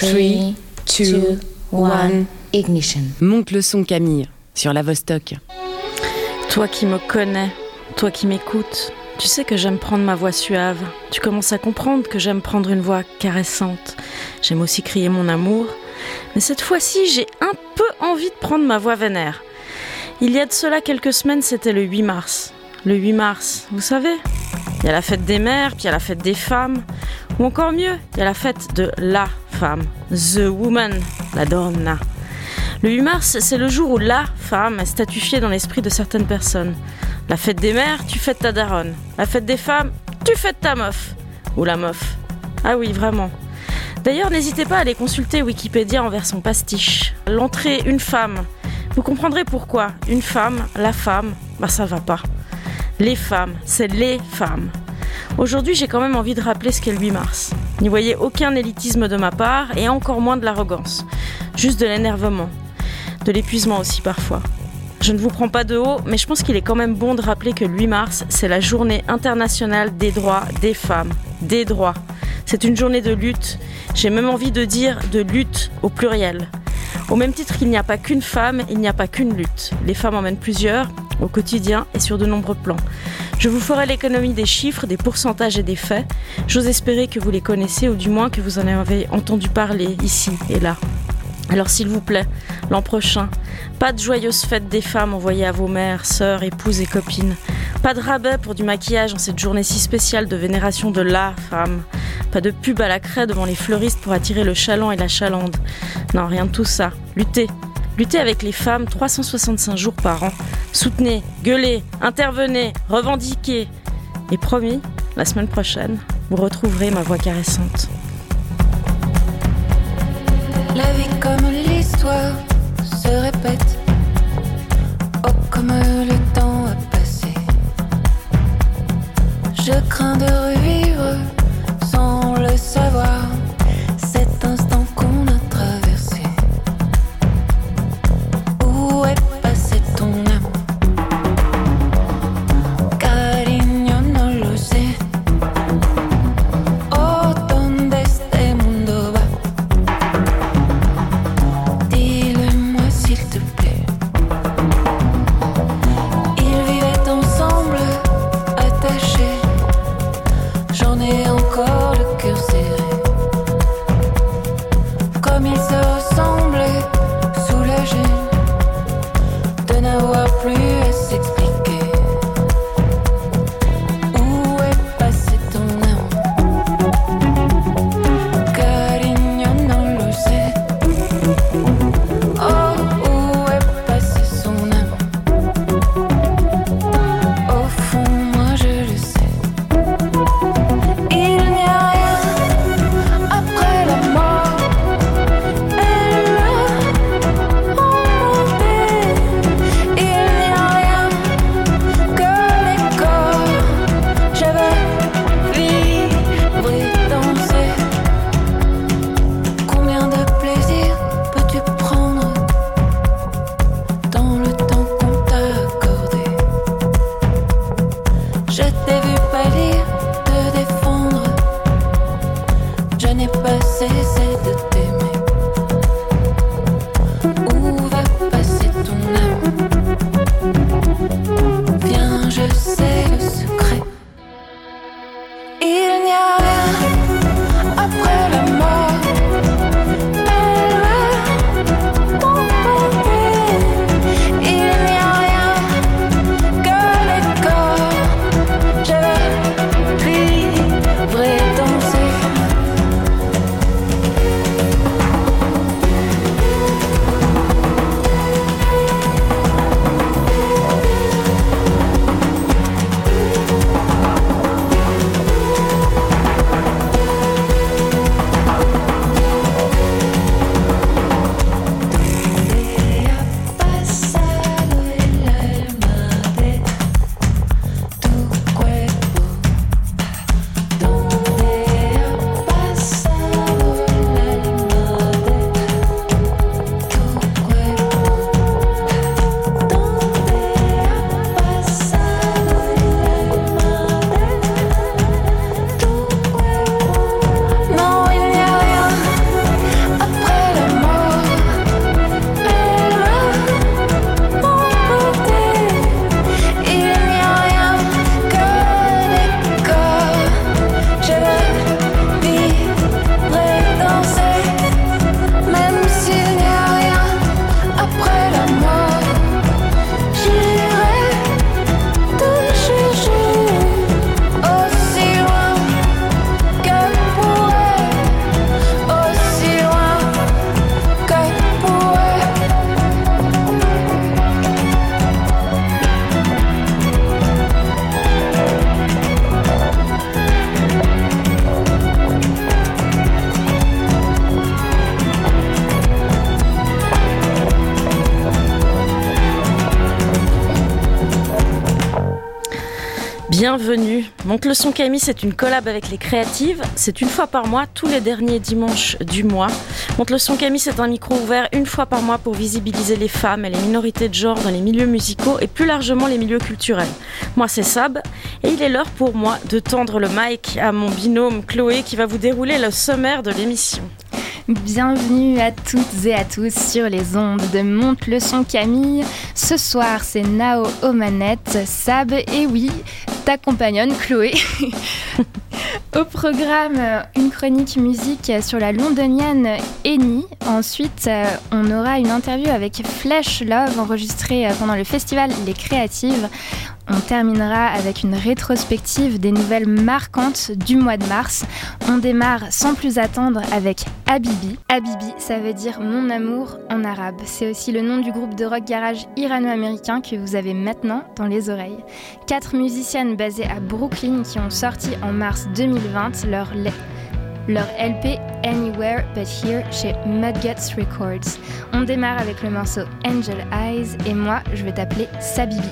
3, 2, 1, ignition. Monte le son Camille sur la Vostok. Toi qui me connais, toi qui m'écoutes, tu sais que j'aime prendre ma voix suave. Tu commences à comprendre que j'aime prendre une voix caressante. J'aime aussi crier mon amour. Mais cette fois-ci, j'ai un peu envie de prendre ma voix vénère. Il y a de cela quelques semaines, c'était le 8 mars. Le 8 mars, vous savez Il y a la fête des mères, puis il y a la fête des femmes. Ou encore mieux, il y a la fête de la The woman, la donna. Le 8 mars, c'est le jour où la femme est statufiée dans l'esprit de certaines personnes. La fête des mères, tu fêtes ta daronne. La fête des femmes, tu fêtes ta meuf. Ou la meuf. Ah oui, vraiment. D'ailleurs, n'hésitez pas à aller consulter Wikipédia en version pastiche. L'entrée une femme. Vous comprendrez pourquoi. Une femme, la femme, bah ça va pas. Les femmes, c'est les femmes. Aujourd'hui, j'ai quand même envie de rappeler ce qu'est le 8 mars. N'y voyez aucun élitisme de ma part et encore moins de l'arrogance. Juste de l'énervement. De l'épuisement aussi parfois. Je ne vous prends pas de haut, mais je pense qu'il est quand même bon de rappeler que le 8 mars, c'est la journée internationale des droits des femmes. Des droits. C'est une journée de lutte. J'ai même envie de dire de lutte au pluriel. Au même titre qu'il n'y a pas qu'une femme, il n'y a pas qu'une lutte. Les femmes en mènent plusieurs, au quotidien et sur de nombreux plans. Je vous ferai l'économie des chiffres, des pourcentages et des faits. J'ose espérer que vous les connaissez ou du moins que vous en avez entendu parler ici et là. Alors s'il vous plaît, l'an prochain, pas de joyeuses fêtes des femmes envoyées à vos mères, sœurs, épouses et copines. Pas de rabais pour du maquillage en cette journée si spéciale de vénération de la femme. Pas de pub à la craie devant les fleuristes pour attirer le chaland et la chalande. Non, rien de tout ça. Luttez. Luttez avec les femmes 365 jours par an. Soutenez, gueulez, intervenez, revendiquez. Et promis, la semaine prochaine, vous retrouverez ma voix caressante. La vie comme l'histoire se répète. Oh, comme le temps a passé. Je crains de revivre sans le savoir Monte le son Camille, c'est une collab avec les créatives. C'est une fois par mois, tous les derniers dimanches du mois. Monte le Camille, c'est un micro ouvert une fois par mois pour visibiliser les femmes et les minorités de genre dans les milieux musicaux et plus largement les milieux culturels. Moi, c'est Sab et il est l'heure pour moi de tendre le mic à mon binôme Chloé qui va vous dérouler le sommaire de l'émission. Bienvenue à toutes et à tous sur les ondes de Monte le son Camille. Ce soir, c'est Nao aux manettes, Sab et oui, ta compagnonne Chloé. Au programme, une chronique musique sur la londonienne Eni. Ensuite, euh, on aura une interview avec Flash Love enregistrée euh, pendant le festival Les Créatives. On terminera avec une rétrospective des nouvelles marquantes du mois de mars. On démarre sans plus attendre avec Habibi. Habibi, ça veut dire mon amour en arabe. C'est aussi le nom du groupe de rock garage irano-américain que vous avez maintenant dans les oreilles. Quatre musiciennes basées à Brooklyn qui ont sorti en mars 2020 leur, leur LP Anywhere But Here chez Mudguts Records. On démarre avec le morceau Angel Eyes et moi je vais t'appeler Sabibi.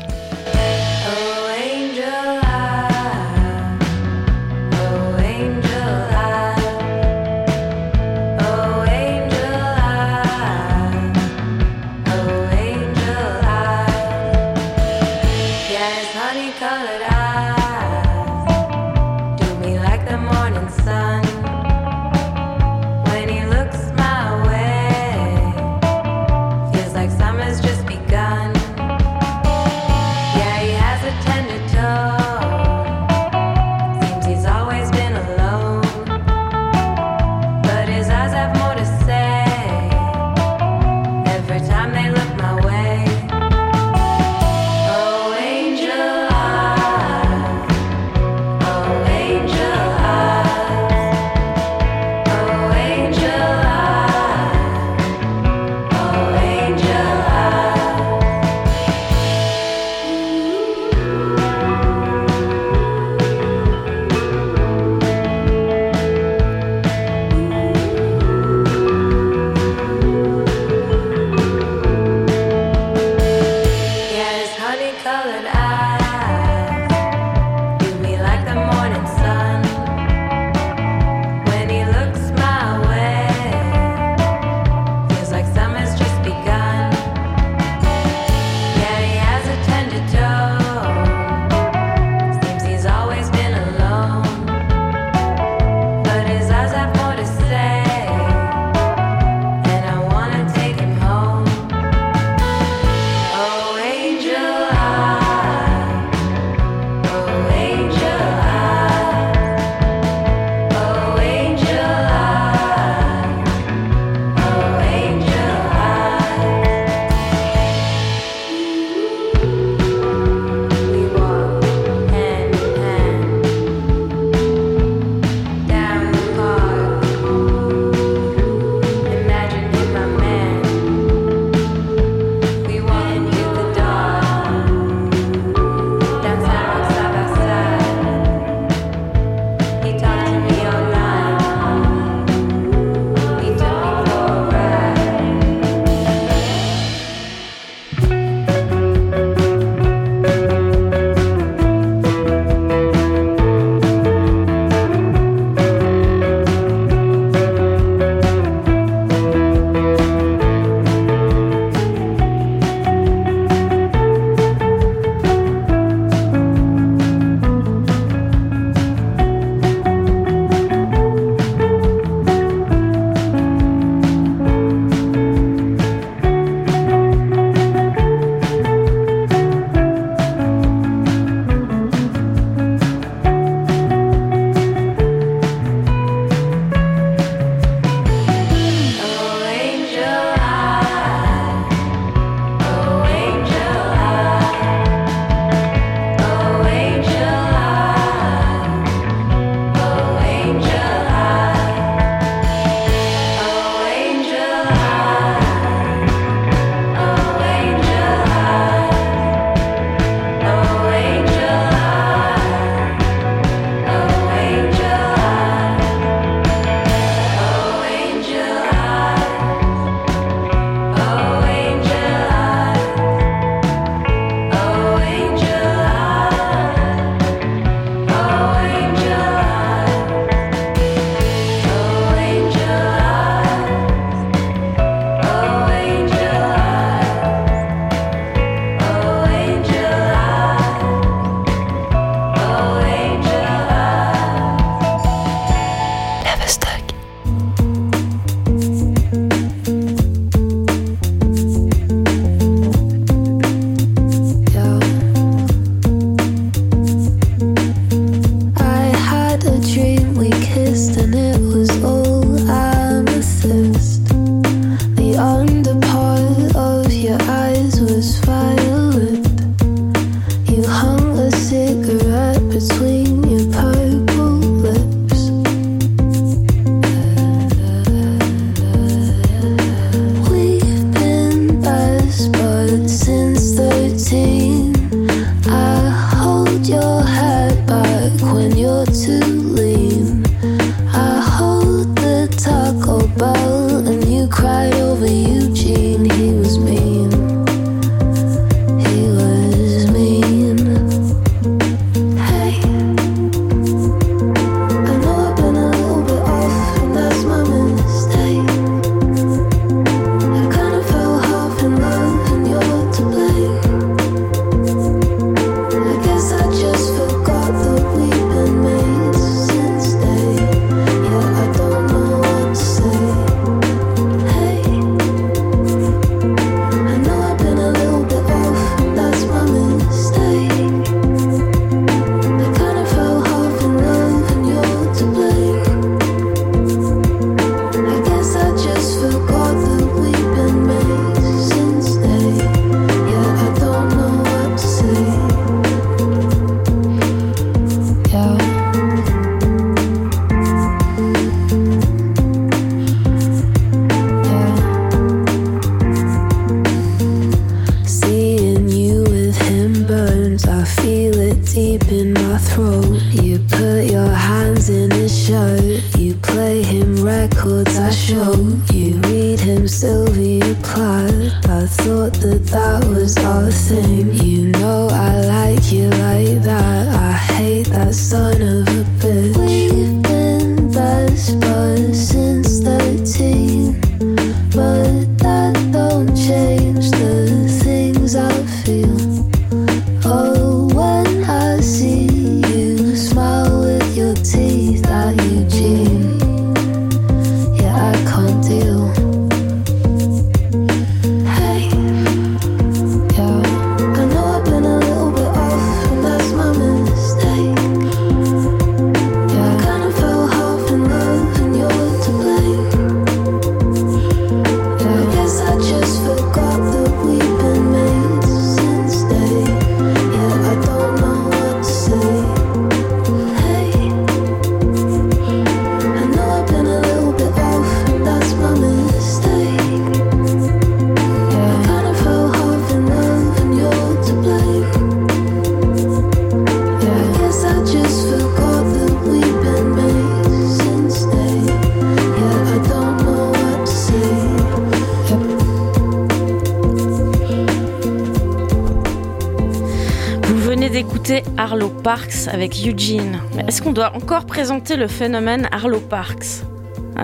Arlo Parks avec Eugene. Est-ce qu'on doit encore présenter le phénomène Arlo Parks?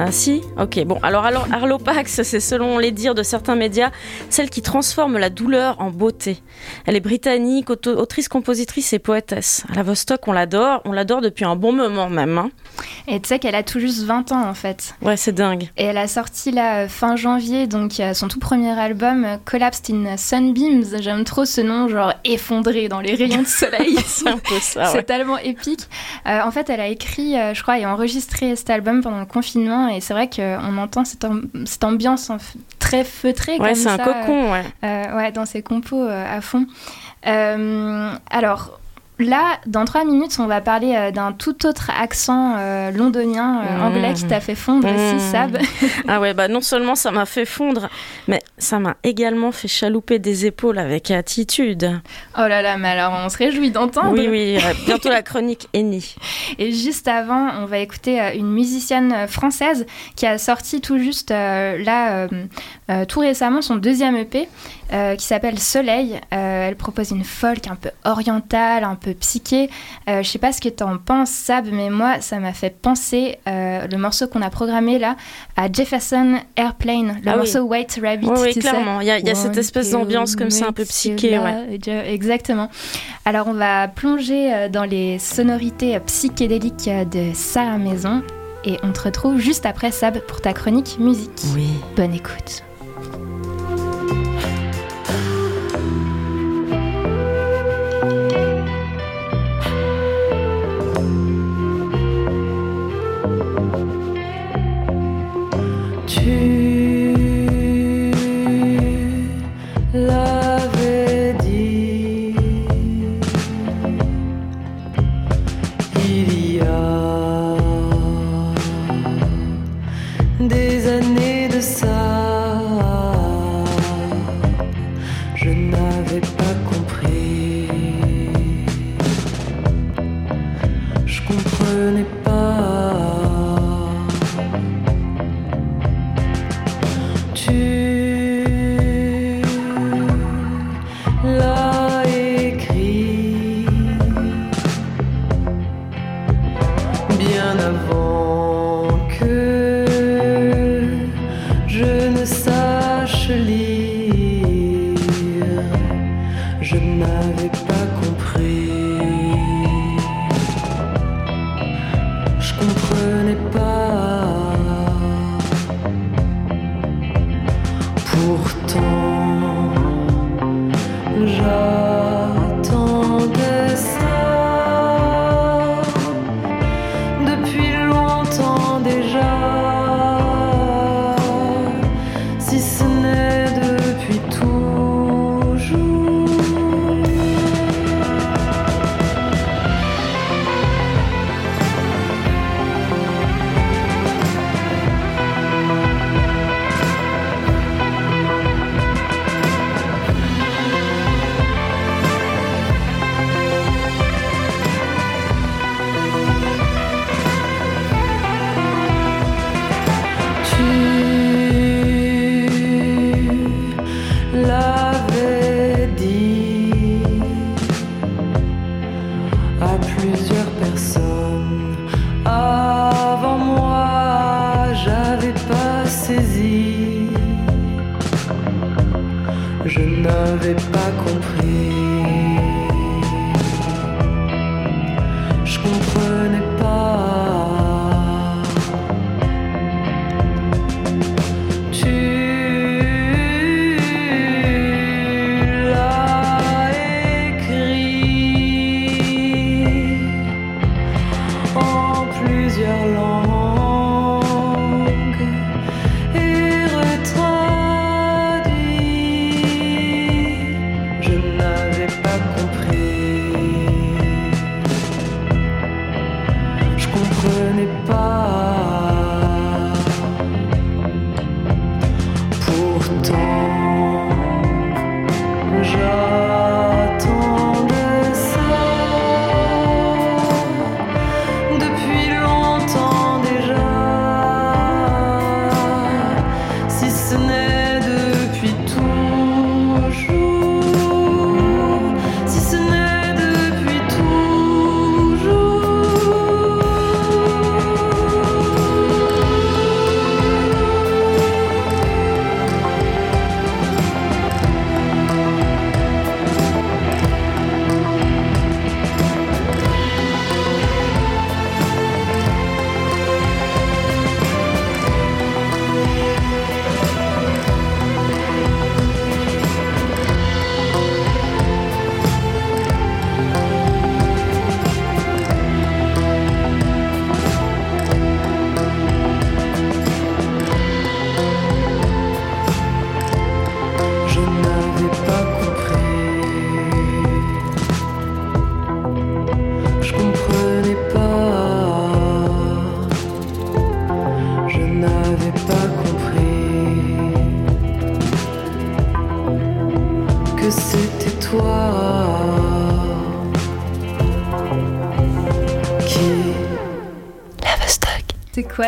Ah si Ok, bon. Alors, alors Arlo Pax, c'est selon les dires de certains médias, celle qui transforme la douleur en beauté. Elle est britannique, autrice, compositrice et poétesse. À la Vostok, on l'adore. On l'adore depuis un bon moment même. Hein. Et tu sais qu'elle a tout juste 20 ans en fait. Ouais, c'est dingue. Et elle a sorti là fin janvier, donc son tout premier album, Collapsed in Sunbeams. J'aime trop ce nom, genre effondré dans les rayons de soleil. c'est un peu ça. C'est tellement épique. Euh, en fait, elle a écrit, euh, je crois, et enregistré cet album pendant le confinement et c'est vrai qu'on entend cette, ambiance très feutrée. Ouais, c'est un cocon, ouais. Euh, ouais, dans ses compos euh, à fond. Euh, alors, Là, dans trois minutes, on va parler euh, d'un tout autre accent euh, londonien, euh, mmh. anglais, qui t'a fait fondre aussi, mmh. Sab. ah ouais, bah non seulement ça m'a fait fondre, mais ça m'a également fait chalouper des épaules avec attitude. Oh là là, mais alors on se réjouit d'entendre. Oui, oui, bientôt la chronique Eni. Et juste avant, on va écouter une musicienne française qui a sorti tout juste là, tout récemment, son deuxième EP. Euh, qui s'appelle Soleil. Euh, elle propose une folk un peu orientale, un peu psyché. Euh, je sais pas ce que tu en penses, Sab, mais moi, ça m'a fait penser le morceau qu'on a programmé là à Jefferson Airplane, le ah morceau White Rabbit. Oui, clairement. Il y a, cette espèce d'ambiance comme ça, un peu psyché. Exactement. Alors, on va plonger dans les sonorités psychédéliques de Sarah Maison et on te retrouve juste après Sab pour ta chronique musique. Oui. Bonne écoute.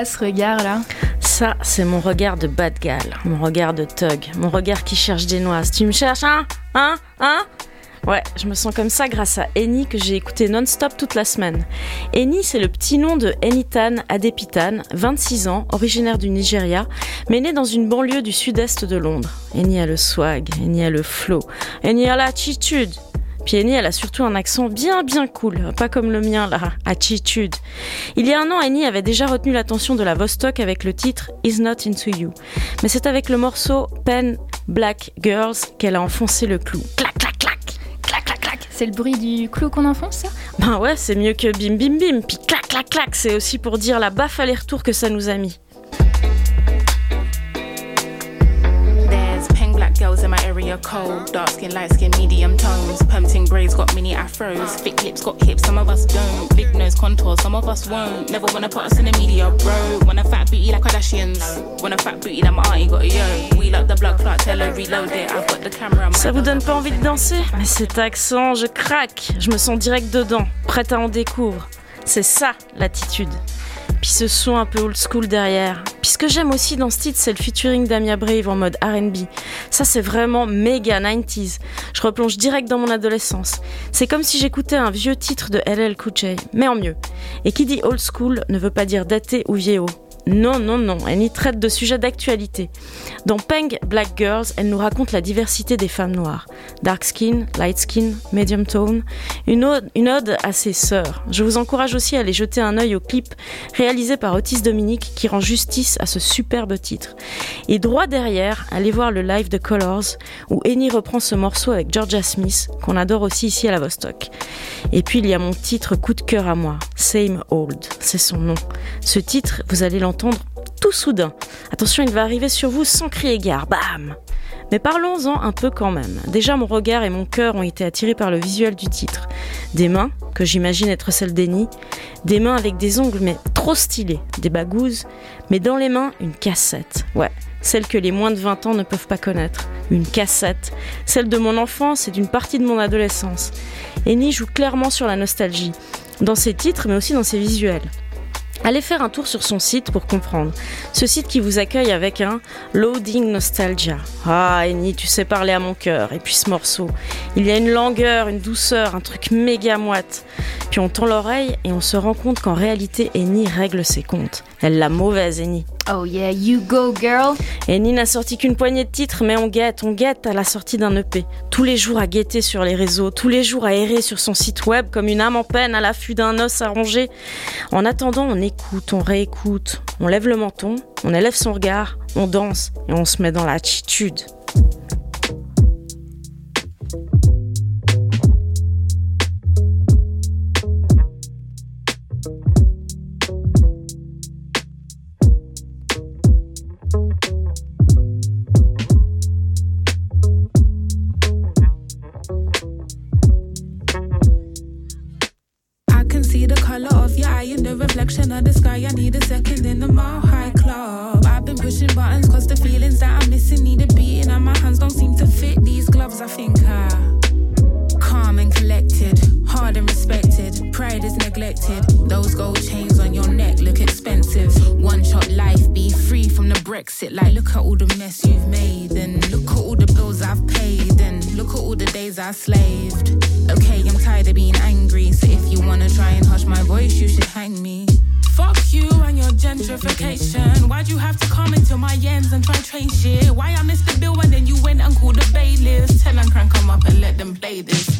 Ce regard là? Ça, c'est mon regard de bad gal, mon regard de thug, mon regard qui cherche des noises. Tu me cherches, hein? Hein? Hein? Ouais, je me sens comme ça grâce à Eni que j'ai écouté non-stop toute la semaine. Eni, c'est le petit nom de Enitan Adepitan, 26 ans, originaire du Nigeria, mais né dans une banlieue du sud-est de Londres. Eni a le swag, Eni a le flow, Eni a l'attitude. Puis Eni, elle a surtout un accent bien bien cool, pas comme le mien là, attitude. Il y a un an, Eni avait déjà retenu l'attention de la Vostok avec le titre Is Not Into You. Mais c'est avec le morceau Pen Black Girls qu'elle a enfoncé le clou. Clac, clac, clac, clac, clac, clac. C'est le bruit du clou qu'on enfonce ça? Ben ouais, c'est mieux que bim bim bim. Puis clac, clac, clac, c'est aussi pour dire la baffe aller-retour que ça nous a mis. In my area cold. Dark skin, light skin, medium tones. Permitting braids got mini afros. Thick lips got hips, some of us don't. Big nose contours, some of us won't. Never wanna put us in the media, bro. Want a fat booty like Kardashians. Want a fat booty like my auntie got a yo. We like the blood clot, tell her reload it. I've got the camera. Ça vous donne pas envie de danser? Mais cet accent, je craque. Je me sens direct dedans, prête à en découvrir. C'est ça l'attitude. Puis ce son un peu old school derrière. Puis que j'aime aussi dans ce titre, c'est le featuring d'Amia Brave en mode RB. Ça, c'est vraiment méga 90s. Je replonge direct dans mon adolescence. C'est comme si j'écoutais un vieux titre de LL Cool mais en mieux. Et qui dit old school ne veut pas dire daté ou vieillot. Non, non, non, elle y traite de sujets d'actualité. Dans Peng Black Girls, elle nous raconte la diversité des femmes noires. Dark skin, light skin, medium tone. Une ode, une ode à ses sœurs. Je vous encourage aussi à aller jeter un œil au clip réalisé par Otis Dominique qui rend justice à ce superbe titre. Et droit derrière, allez voir le live de Colors où Annie reprend ce morceau avec Georgia Smith qu'on adore aussi ici à la Vostok. Et puis il y a mon titre coup de cœur à moi, Same Old, c'est son nom. Ce titre, vous allez l'entendre tout soudain. Attention, il va arriver sur vous sans crier gare. Bam mais parlons-en un peu quand même. Déjà, mon regard et mon cœur ont été attirés par le visuel du titre. Des mains, que j'imagine être celles d'Annie, des mains avec des ongles mais trop stylés, des bagouses, mais dans les mains, une cassette. Ouais, celle que les moins de 20 ans ne peuvent pas connaître. Une cassette, celle de mon enfance et d'une partie de mon adolescence. Annie joue clairement sur la nostalgie, dans ses titres mais aussi dans ses visuels. Allez faire un tour sur son site pour comprendre. Ce site qui vous accueille avec un Loading Nostalgia. Ah, Annie, tu sais parler à mon cœur. Et puis ce morceau, il y a une langueur, une douceur, un truc méga moite. Puis on tend l'oreille et on se rend compte qu'en réalité, Annie règle ses comptes. Elle la mauvaise, Annie. Oh yeah, you go girl. Annie n'a sorti qu'une poignée de titres, mais on guette, on guette à la sortie d'un EP. Tous les jours à guetter sur les réseaux, tous les jours à errer sur son site web comme une âme en peine à l'affût d'un os à ronger. En attendant, on écoute, on réécoute, on lève le menton, on élève son regard, on danse et on se met dans l'attitude. Reflection of the sky. I need a second in the mile high club. I've been pushing buttons cause the feelings that I'm missing need a beating, and my hands don't seem to fit these gloves. I think I calm and collected, hard and respected. Pride is neglected. Those gold chains on your neck look expensive. One shot life, be free from the Brexit. Like, look at all the mess you've made, and look at all the bills I've paid, and look at all the days I slaved. Okay, I'm tired of being angry, gentrification. Why'd you have to come into my ends and try train shit? Why I missed the bill and then you went and called the bailiffs? Tell and crank come up and let them play this.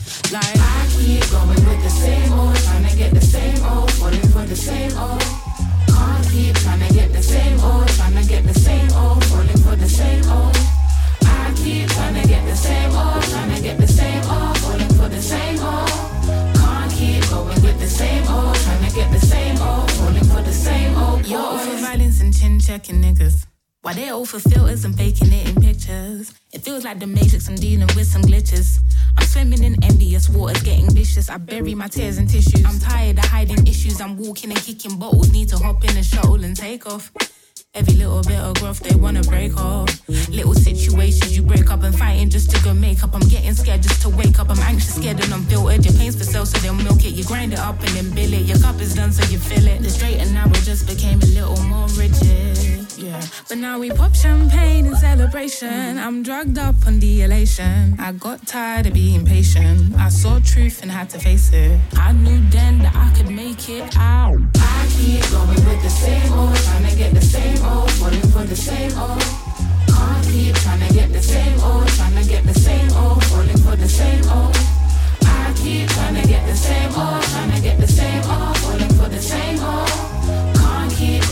Niggas. Why they all for filters and faking it in pictures. It feels like the matrix, I'm dealing with some glitches. I'm swimming in envious waters, getting vicious. I bury my tears in tissues. I'm tired of hiding issues. I'm walking and kicking bottles. Need to hop in a shuttle and take off. Every little bit of growth they wanna break off. Little situations you break up and fighting just to go make up. I'm getting scared just to wake up. I'm anxious, scared, and unfiltered. Your pain's for sale, so they'll milk it. You grind it up and then bill it. Your cup is done, so you fill it. The straight and narrow just became a little more rigid. Yeah, but now we pop champagne in celebration. Mm. I'm drugged up on the elation. I got tired of being patient. I saw truth and had to face it. I knew then that I could make it out. I keep going with the same old, trying to get the same old, falling for the same old. Can't keep trying to get the same old, trying to get the same old, falling for the same old. I keep trying to get the same old, trying to get the same old, falling for the same old.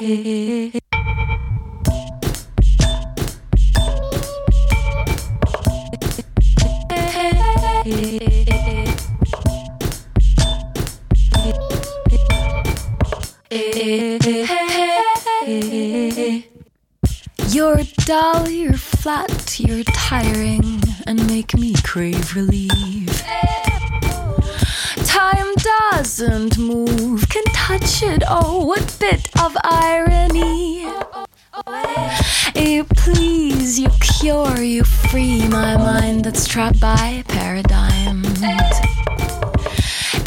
You're dull, you're flat, you're tiring, and make me crave relief. Time doesn't move, can touch it, oh, what bit trapped by paradigms.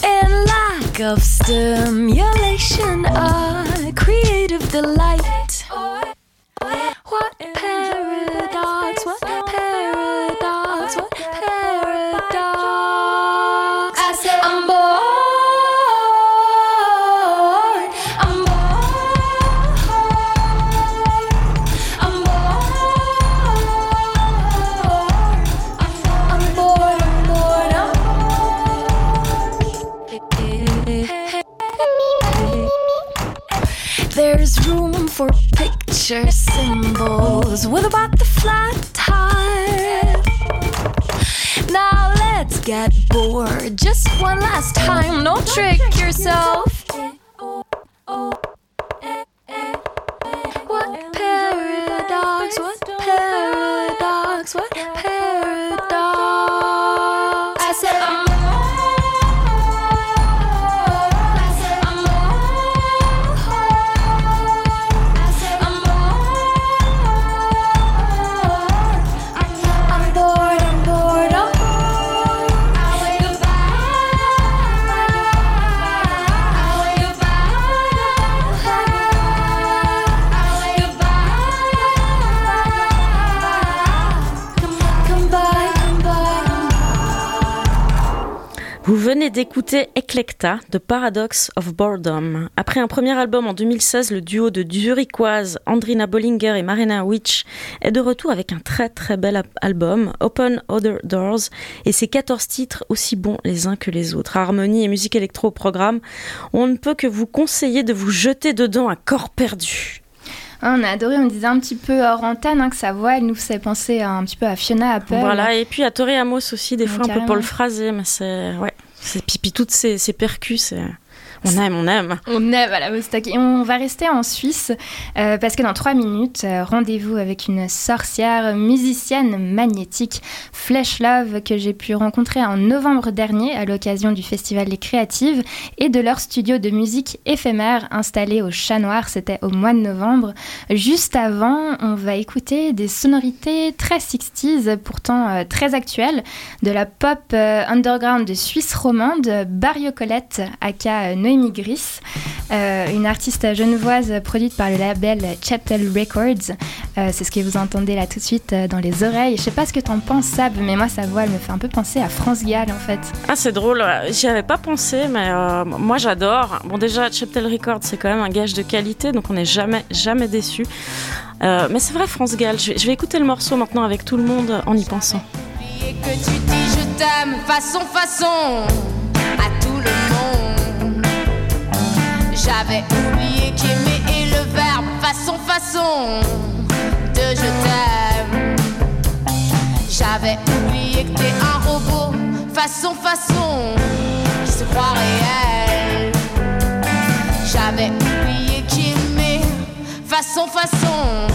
In lack of stimulation, d'écouter Eclecta de Paradox of Boredom. Après un premier album en 2016, le duo de Zurichoise Andrina Bollinger et Marina Witch est de retour avec un très très bel al- album, Open Other Doors, et ses 14 titres aussi bons les uns que les autres. Harmonie et musique électro au programme, on ne peut que vous conseiller de vous jeter dedans à corps perdu. Ah, on a adoré, on disait un petit peu hors antenne hein, que sa voix, elle nous fait penser un petit peu à Fiona Apple. Voilà, et puis à Tori Amos aussi, des fois un peu pour le phraser, mais c'est... Ouais, c'est pipi, toutes ces, ces percus. On aime, on aime. On aime à la Vostok. Et on va rester en Suisse euh, parce que dans trois minutes, euh, rendez-vous avec une sorcière musicienne magnétique, Flesh Love, que j'ai pu rencontrer en novembre dernier à l'occasion du Festival des Créatives et de leur studio de musique éphémère installé au Chat Noir. C'était au mois de novembre. Juste avant, on va écouter des sonorités très 60s, pourtant euh, très actuelles, de la pop underground de Suisse romande, Barrio Colette, aka Noémie Gris, euh, une artiste genevoise produite par le label Chapel Records. Euh, c'est ce que vous entendez là tout de suite euh, dans les oreilles. Je sais pas ce que t'en penses, Sab, mais moi sa voix elle me fait un peu penser à France Gall en fait. Ah, c'est drôle, j'y avais pas pensé, mais euh, moi j'adore. Bon, déjà, Cheptel Records, c'est quand même un gage de qualité, donc on n'est jamais, jamais déçu. Euh, mais c'est vrai, France Gall, je vais, je vais écouter le morceau maintenant avec tout le monde en y pensant. Et que tu dis je t'aime façon façon à tout le monde. J'avais oublié qu'aimer est le verbe façon façon de je t'aime. J'avais oublié que t'es un robot façon façon qui se croit réel. J'avais oublié qu'aimer façon façon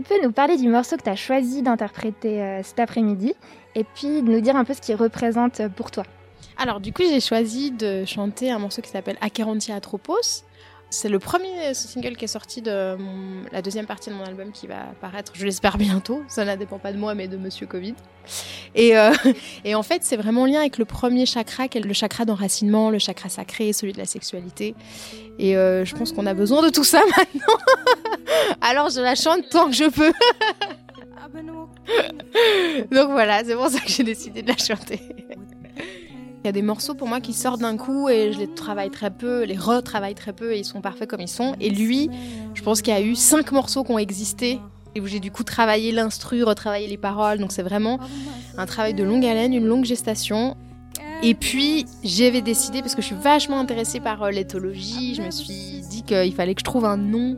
tu peux nous parler du morceau que tu as choisi d'interpréter euh, cet après-midi et puis nous dire un peu ce qu'il représente pour toi Alors du coup j'ai choisi de chanter un morceau qui s'appelle Acherontia Atropos c'est le premier single qui est sorti de la deuxième partie de mon album qui va apparaître, je l'espère bientôt. Ça ne dépend pas de moi, mais de Monsieur Covid. Et, euh, en fait, c'est vraiment en lien avec le premier chakra, le chakra d'enracinement, le chakra sacré, celui de la sexualité. Et euh, je pense qu'on a besoin de tout ça maintenant. Alors je la chante tant que je peux. Donc voilà, c'est pour ça que j'ai décidé de la chanter. Il y a des morceaux pour moi qui sortent d'un coup et je les travaille très peu, les retravaille très peu et ils sont parfaits comme ils sont. Et lui, je pense qu'il y a eu cinq morceaux qui ont existé et où j'ai du coup travaillé l'instru, retravaillé les paroles. Donc c'est vraiment un travail de longue haleine, une longue gestation. Et puis j'avais décidé, parce que je suis vachement intéressée par euh, l'éthologie, je me suis dit qu'il fallait que je trouve un nom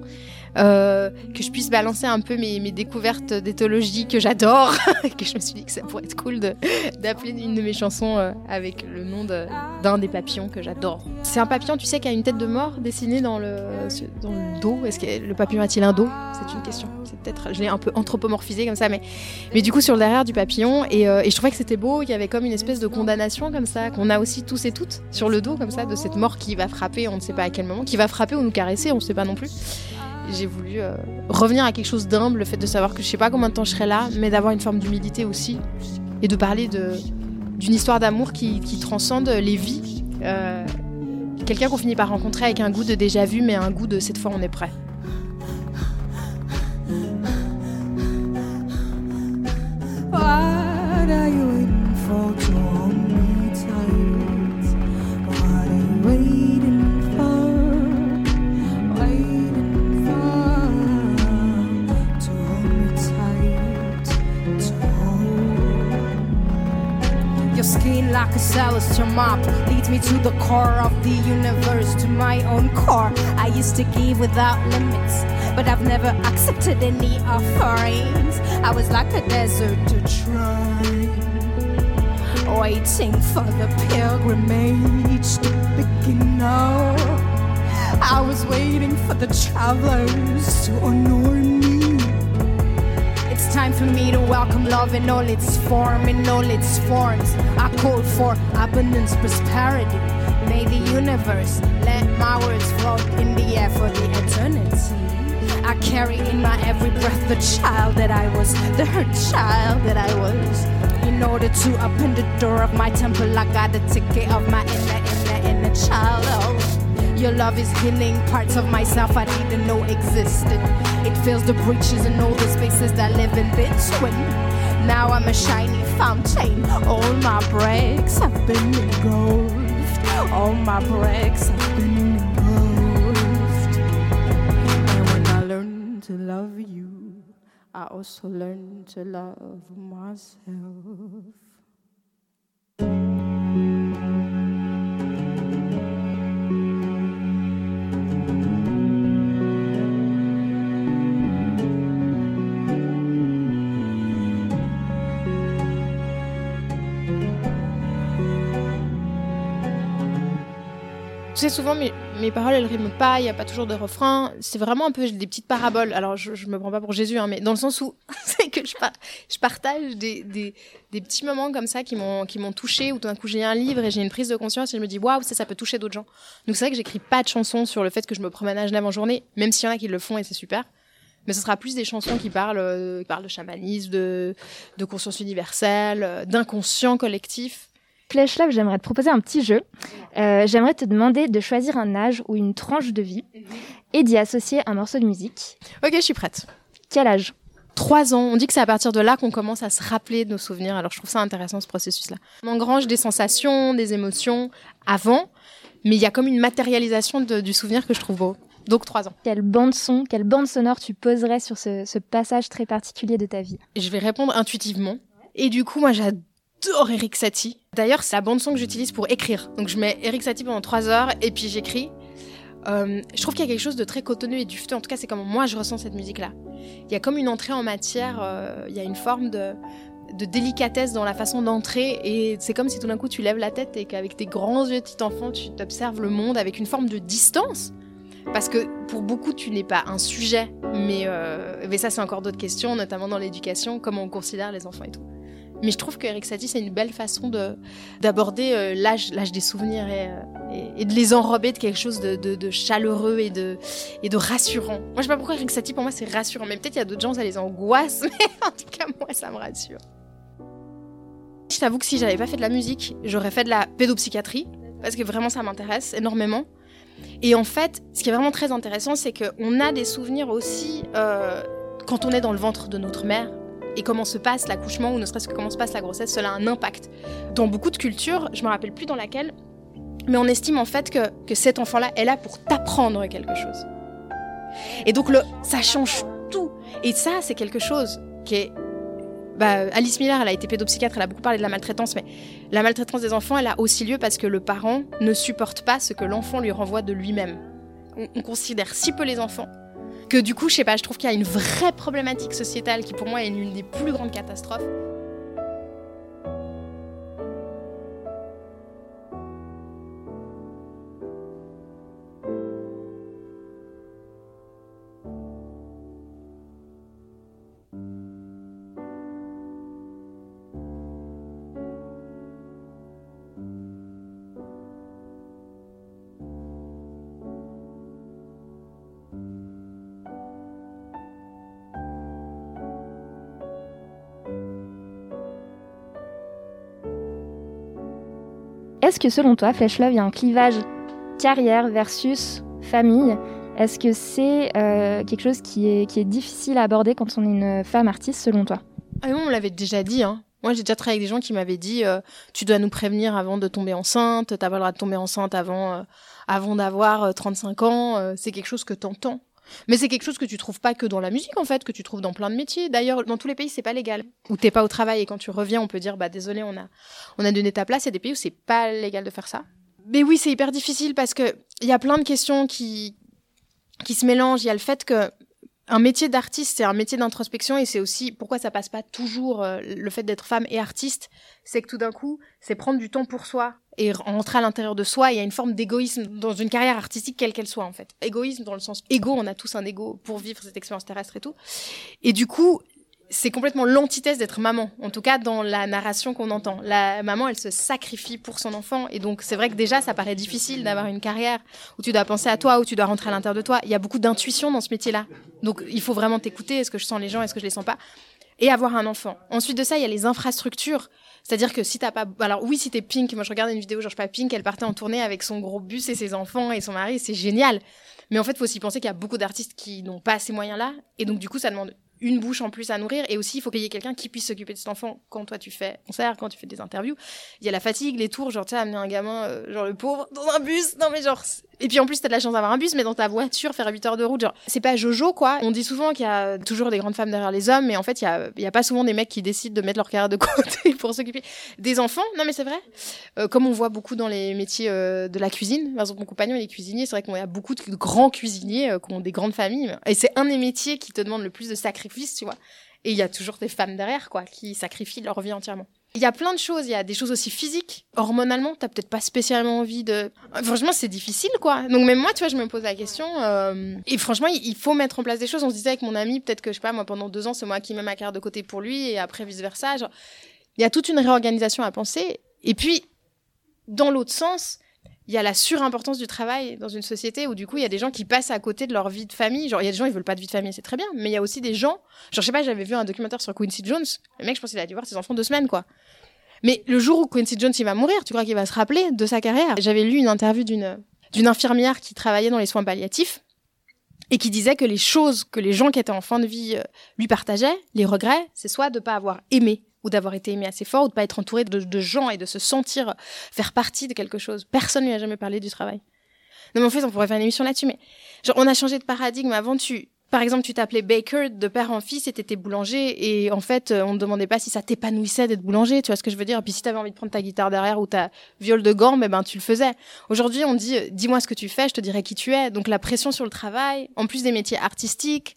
euh, que je puisse balancer un peu mes, découvertes d'éthologie que j'adore, que je me suis dit que ça pourrait être cool d'appeler une de mes chansons euh, avec le nom d'un des papillons que j'adore. C'est un papillon, tu sais, qui a une tête de mort dessinée dans le, dans le dos. Est-ce que le papillon a-t-il un dos? C'est une question. C'est peut-être, je l'ai un peu anthropomorphisé comme ça, mais, mais du coup sur le derrière du papillon. Et, euh, et je trouvais que c'était beau, qu'il y avait comme une espèce de condamnation comme ça, qu'on a aussi tous et toutes sur le dos comme ça, de cette mort qui va frapper, on ne sait pas à quel moment, qui va frapper ou nous caresser, on ne sait pas non plus j'ai voulu euh, revenir à quelque chose d'humble, le fait de savoir que je sais pas combien de temps je serai là, mais d'avoir une forme d'humilité aussi, et de parler d'une histoire d'amour qui, transcende les vies. Euh, quelqu'un qu'on finit par rencontrer avec un goût de déjà vu, mais un goût de cette fois on est prêt. Like a celestial map leads me to the core of the universe, to my own core. I used to give without limits, but I've never accepted any offerings. I was like a desert to try, waiting for the pilgrimage to begin now. I was waiting for the travelers to honor me time for me to welcome love in all its form, in all its forms. I call for abundance, prosperity. May the universe let my words float in the air for the eternity. I carry in my every breath the child that I was, the hurt child that I was. In order to open the door of my temple, I got the ticket of my inner, inner, inner child. Oh. Your love is healing parts of myself I didn't know existed. It fills the breaches and all the spaces that live in between. Now I'm a shiny fountain. All my breaks have been engulfed. All my breaks have been engulfed. And when I learn to love you, I also learn to love myself. Sais, souvent mes, mes paroles elles riment pas, il y a pas toujours de refrain. C'est vraiment un peu des petites paraboles. Alors je, je me prends pas pour Jésus, hein, mais dans le sens où c'est que je, je partage des, des, des, petits moments comme ça qui m'ont qui m'ont touché, où tout d'un coup j'ai un livre et j'ai une prise de conscience et je me dis waouh ça ça peut toucher d'autres gens. Donc c'est vrai que j'écris pas de chansons sur le fait que je me promène à Genève en journée, même s'il y en a qui le font et c'est super. Mais ce sera plus des chansons qui parlent, euh, qui parlent de chamanisme, de, de conscience universelle, euh, d'inconscient collectif. Flash Love, j'aimerais te proposer un petit jeu. Euh, j'aimerais te demander de choisir un âge ou une tranche de vie et d'y associer un morceau de musique. Ok, je suis prête. Quel âge? Trois ans. On dit que c'est à partir de là qu'on commence à se rappeler de nos souvenirs. Alors je trouve ça intéressant ce processus-là. On engrange des sensations, des émotions avant, mais il y a comme une matérialisation de- du souvenir que je trouve beau. Donc trois ans. Quelle bande son, quelle bande sonore tu poserais sur ce, ce passage très particulier de ta vie? Je vais répondre intuitivement. Et du coup, moi, j'adore Eric Satie. D'ailleurs, c'est la bande son que j'utilise pour écrire. Donc, je mets Eric Satie pendant trois heures et puis j'écris. Euh, je trouve qu'il y a quelque chose de très cotonneux et dufteux. En tout cas, c'est comment moi je ressens cette musique-là. Il y a comme une entrée en matière. euh, il y a une forme de de délicatesse dans la façon d'entrer et c'est comme si tout d'un coup tu lèves la tête et qu'avec tes grands yeux de petit enfant tu t'observes le monde avec une forme de distance parce que pour beaucoup tu n'es pas un sujet mais, euh, mais ça c'est encore d'autres questions notamment dans l'éducation comment on considère les enfants et tout mais je trouve que Eric Satie c'est une belle façon de d'aborder euh, l'âge l'âge des souvenirs et, euh, et, de les enrober de quelque chose de, chaleureux et de et de rassurant moi je sais pas pourquoi Eric Satie pour moi c'est rassurant mais peut-être il y a d'autres gens ça les angoisse mais en tout cas moi ça me rassure je t'avoue que si j'avais pas fait de la musique, j'aurais fait de la pédopsychiatrie, parce que vraiment ça m'intéresse énormément. Et en fait, ce qui est vraiment très intéressant, c'est qu'on a des souvenirs aussi euh, quand on est dans le ventre de notre mère. Et comment se passe l'accouchement, ou ne serait-ce que comment se passe la grossesse, cela a un impact. Dans beaucoup de cultures, je me rappelle plus dans laquelle, mais on estime en fait que, que cet enfant-là est là pour t'apprendre quelque chose. Et donc le, ça change tout. Et ça, c'est quelque chose qui est bah, Alice Miller, elle a été pédopsychiatre, elle a beaucoup parlé de la maltraitance, mais la maltraitance des enfants, elle a aussi lieu parce que le parent ne supporte pas ce que l'enfant lui renvoie de lui-même. On, on considère si peu les enfants que du coup, je sais pas, je trouve qu'il y a une vraie problématique sociétale qui pour moi est l'une des plus grandes catastrophes. Est-ce que selon toi, Flash Love, il y a un clivage carrière versus famille? Est-ce que c'est euh, quelque chose qui est, difficile à aborder quand on est une femme artiste selon toi? Ah non, on l'avait déjà dit, hein. Moi, j'ai déjà travaillé avec des gens qui m'avaient dit euh, tu dois nous prévenir avant de tomber enceinte, t'as pas le droit de tomber enceinte avant, euh, avant d'avoir euh, 35 ans. c'est quelque chose que t'entends. Mais c'est quelque chose que tu trouves pas que dans la musique, en fait, que tu trouves dans plein de métiers. D'ailleurs, dans tous les pays, c'est pas légal. Où t'es pas au travail et quand tu reviens, on peut dire bah désolé, on a, on a donné ta place. Il y a des pays où c'est pas légal de faire ça. Mais oui, c'est hyper difficile parce que il y a plein de questions qui, qui se mélangent. Il y a le fait que un métier d'artiste, c'est un métier d'introspection et c'est aussi pourquoi ça passe pas toujours euh, le fait d'être femme et artiste, c'est que tout d'un coup, c'est prendre du temps pour soi et rentrer à l'intérieur de soi. Il y a une forme d'égoïsme dans une carrière artistique quelle qu'elle soit en fait. Égoïsme dans le sens égo, on a tous un égo pour vivre cette expérience terrestre et tout. Et du coup, c'est complètement l'antithèse d'être maman, en tout cas dans la narration qu'on entend. La maman, elle se sacrifie pour son enfant, et donc c'est vrai que déjà, ça paraît difficile d'avoir une carrière où tu dois penser à toi, où tu dois rentrer à l'intérieur de toi. Il y a beaucoup d'intuition dans ce métier-là, donc il faut vraiment t'écouter. Est-ce que je sens les gens, est-ce que je les sens pas Et avoir un enfant. Ensuite de ça, il y a les infrastructures. C'est-à-dire que si t'as pas, alors oui, si t'es Pink, moi je regardais une vidéo, genre je pas Pink, elle partait en tournée avec son gros bus et ses enfants et son mari, c'est génial. Mais en fait, faut aussi penser qu'il y a beaucoup d'artistes qui n'ont pas ces moyens-là, et donc du coup, ça demande une bouche en plus à nourrir et aussi il faut payer quelqu'un qui puisse s'occuper de cet enfant quand toi tu fais concert, quand tu fais des interviews. Il y a la fatigue, les tours, genre tu sais amener un gamin euh, genre le pauvre dans un bus. Non mais genre et puis en plus t'as de la chance d'avoir un bus mais dans ta voiture faire 8 heures de route genre c'est pas Jojo quoi. On dit souvent qu'il y a toujours des grandes femmes derrière les hommes mais en fait il y a pas souvent des mecs qui décident de mettre leur carrière de côté pour s'occuper des enfants. Non mais c'est vrai. Euh, comme on voit beaucoup dans les métiers euh, de la cuisine, par exemple mon compagnon il est cuisinier, c'est vrai qu'on a beaucoup de grands cuisiniers euh, qui ont des grandes familles et c'est un des métiers qui te demande le plus de sacrifices, tu vois. Et il y a toujours des femmes derrière, quoi, qui sacrifient leur vie entièrement. Il y a plein de choses. Il y a des choses aussi physiques. Hormonalement, t'as peut-être pas spécialement envie de. Franchement, c'est difficile, quoi. Donc même moi, tu vois, je me pose la question. euh, Et franchement, il faut mettre en place des choses. On se disait avec mon ami, peut-être que je sais pas, moi, pendant deux ans, c'est moi qui mets ma carrière de côté pour lui, et après vice versa. Il y a toute une réorganisation à penser. Et puis, dans l'autre sens, il y a la surimportance du travail dans une société où du coup il y a des gens qui passent à côté de leur vie de famille. Genre il y a des gens ils veulent pas de vie de famille, c'est très bien, mais il y a aussi des gens, genre je sais pas, j'avais vu un documentaire sur Quincy Jones. Le mec, je pense qu'il a dû voir ses enfants deux semaines quoi. Mais le jour où Quincy Jones il va mourir, tu crois qu'il va se rappeler de sa carrière? J'avais lu une interview d'une infirmière qui travaillait dans les soins palliatifs et qui disait que les choses que les gens qui étaient en fin de vie euh, lui partageaient, les regrets, c'est soit de pas avoir aimé ou d'avoir été aimé assez fort ou de pas être entouré de, de gens et de se sentir faire partie de quelque chose. Personne lui a jamais parlé du travail. Non mais en fait, on pourrait faire une émission là-dessus, mais genre on a changé de paradigme. Avant, tu, par exemple, tu t'appelais Baker de père en fils et t'étais boulanger et en fait, euh, on ne demandait pas si ça t'épanouissait d'être boulanger, tu vois ce que je veux dire? Et puis si t'avais envie de prendre ta guitare derrière ou ta viole de gamme, eh ben tu le faisais. Aujourd'hui, on dit, euh, dis-moi ce que tu fais, je te dirai qui tu es. Donc la pression sur le travail, en plus des métiers artistiques,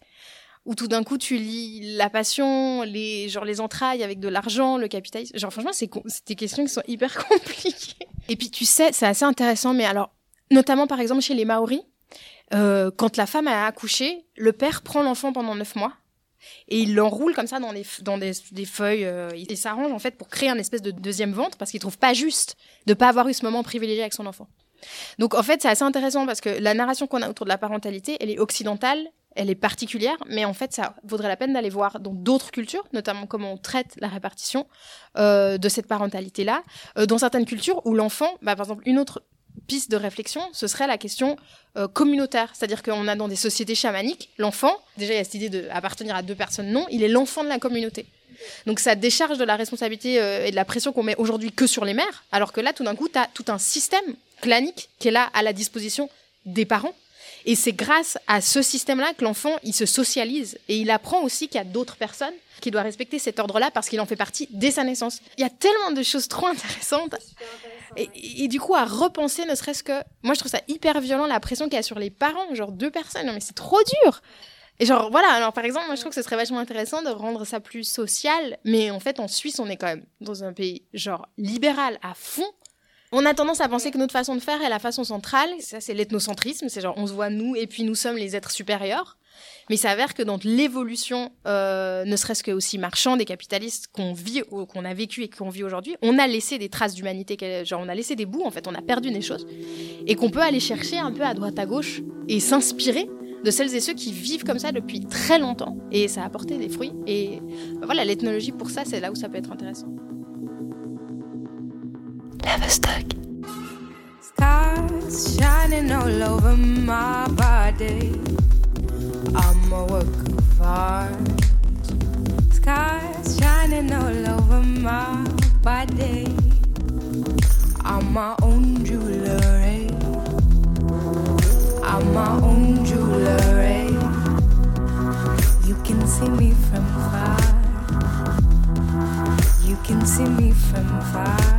où tout d'un coup tu lis la passion, les genre les entrailles avec de l'argent, le capitalisme. Genre franchement, c'est des questions qui sont hyper compliquées. Et puis tu sais, c'est assez intéressant, mais alors notamment par exemple chez les Maoris, euh, quand la femme a accouché, le père prend l'enfant pendant neuf mois et il l'enroule comme ça dans, les, dans des, des feuilles. Euh, il s'arrange en fait pour créer un espèce de deuxième ventre parce qu'il trouve pas juste de pas avoir eu ce moment privilégié avec son enfant. Donc en fait c'est assez intéressant parce que la narration qu'on a autour de la parentalité, elle est occidentale, elle est particulière, mais en fait ça vaudrait la peine d'aller voir dans d'autres cultures, notamment comment on traite la répartition euh, de cette parentalité-là, euh, dans certaines cultures où l'enfant, bah, par exemple une autre piste de réflexion, ce serait la question euh, communautaire. C'est-à-dire qu'on a dans des sociétés chamaniques, l'enfant, déjà il y a cette idée d'appartenir à deux personnes, non, il est l'enfant de la communauté. Donc ça décharge de la responsabilité et de la pression qu'on met aujourd'hui que sur les mères, alors que là, tout d'un coup, tu as tout un système clanique qui est là à la disposition des parents. Et c'est grâce à ce système-là que l'enfant, il se socialise et il apprend aussi qu'il y a d'autres personnes qui doivent respecter cet ordre-là parce qu'il en fait partie dès sa naissance. Il y a tellement de choses trop intéressantes. Et, et, du coup, à repenser, ne serait-ce que. Moi, je trouve ça hyper violent, la pression qu'il y a sur les parents, genre deux personnes. Non, mais c'est trop dur! Et genre, voilà, alors par exemple, moi je trouve que ce serait vachement intéressant de rendre ça plus social, mais en fait, en Suisse, on est quand même dans un pays, genre, libéral à fond. On a tendance à penser que notre façon de faire est la façon centrale. Ça, c'est l'ethnocentrisme. C'est genre, on se voit nous et puis nous sommes les êtres supérieurs. Mais il s'avère que dans l'évolution, euh, ne serait-ce que aussi marchande et capitaliste qu'on vit, qu'on a vécu et qu'on vit aujourd'hui, on a laissé des traces d'humanité, genre on a laissé des bouts, en fait, on a perdu des choses, et qu'on peut aller chercher un peu à droite à gauche et s'inspirer de celles et ceux qui vivent comme ça depuis très longtemps, et ça a apporté des fruits. Et voilà, l'ethnologie pour ça, c'est là où ça peut être intéressant. Leverstock. Stars shining all over my body. I'm a work of art. Skies shining all over my body. I'm my own jewelry. I'm my own jewelry. You can see me from far. You can see me from far.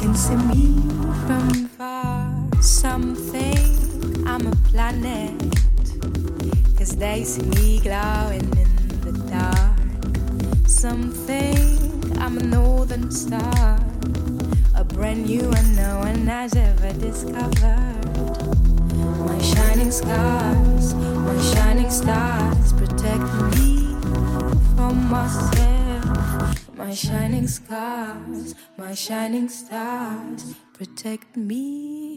Can see me from far. Something I'm a planet. Cause they see me glowing in the dark. Something I'm a northern star. A brand new one no one has ever discovered. My shining scars, my shining stars protect me from myself. My shining scars, my shining stars protect me.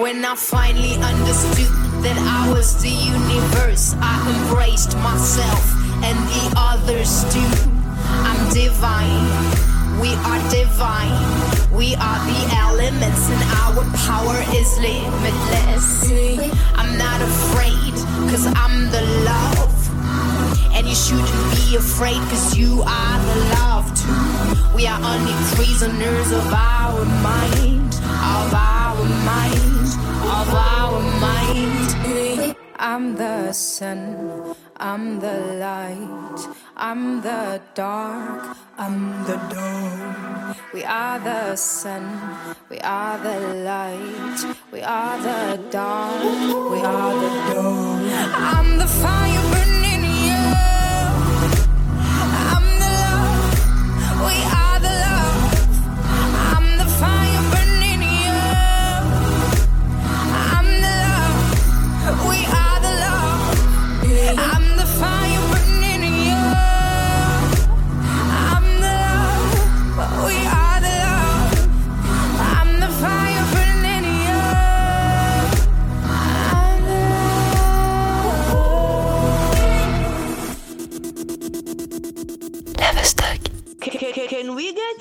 When I finally understood that I was the universe, I embraced myself and the others too. I'm divine, we are divine, we are the elements, and our power is limitless. I'm not afraid, cause I'm the love. And you shouldn't be afraid, cause you are the love too. We are only prisoners of our mind, of our mind, of our mind. I'm the sun, I'm the light, I'm the dark, I'm the dawn. We are the sun, we are the light, we are the dawn, we are the dawn. I'm the fire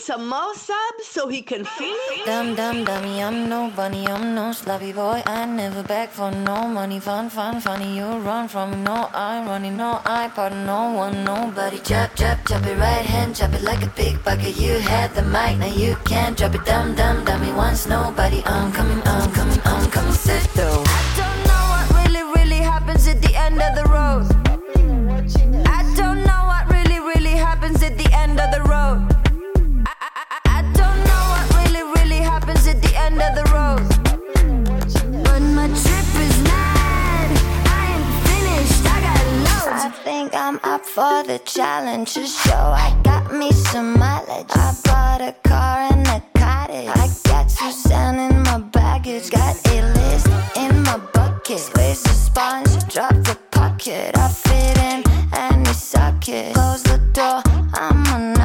some more subs so he can feel it? Dumb, dumb, dummy, I'm no bunny, I'm no sloppy boy. I never beg for no money. Fun, fun, funny, you run from me. No, I'm running, no, I pardon no one, nobody. Chop, chop, chop it right hand, chop it like a big bucket. You had the mic, now you can't drop it. Dumb, dumb, dummy, once nobody. I'm coming, I'm coming, I'm coming, sit though. I don't know what really, really happens at the end of the road. I don't know what really, really happens at the end of the road. End of the road. But my trip is mad. I ain't finished. I got loads. I think I'm up for the challenge to show I got me some mileage. I bought a car and a cottage. I got Suzanne in my baggage. Got a list in my bucket. Squeeze the sponge, drop the pocket. I fit in any socket. Close the door, I'ma knock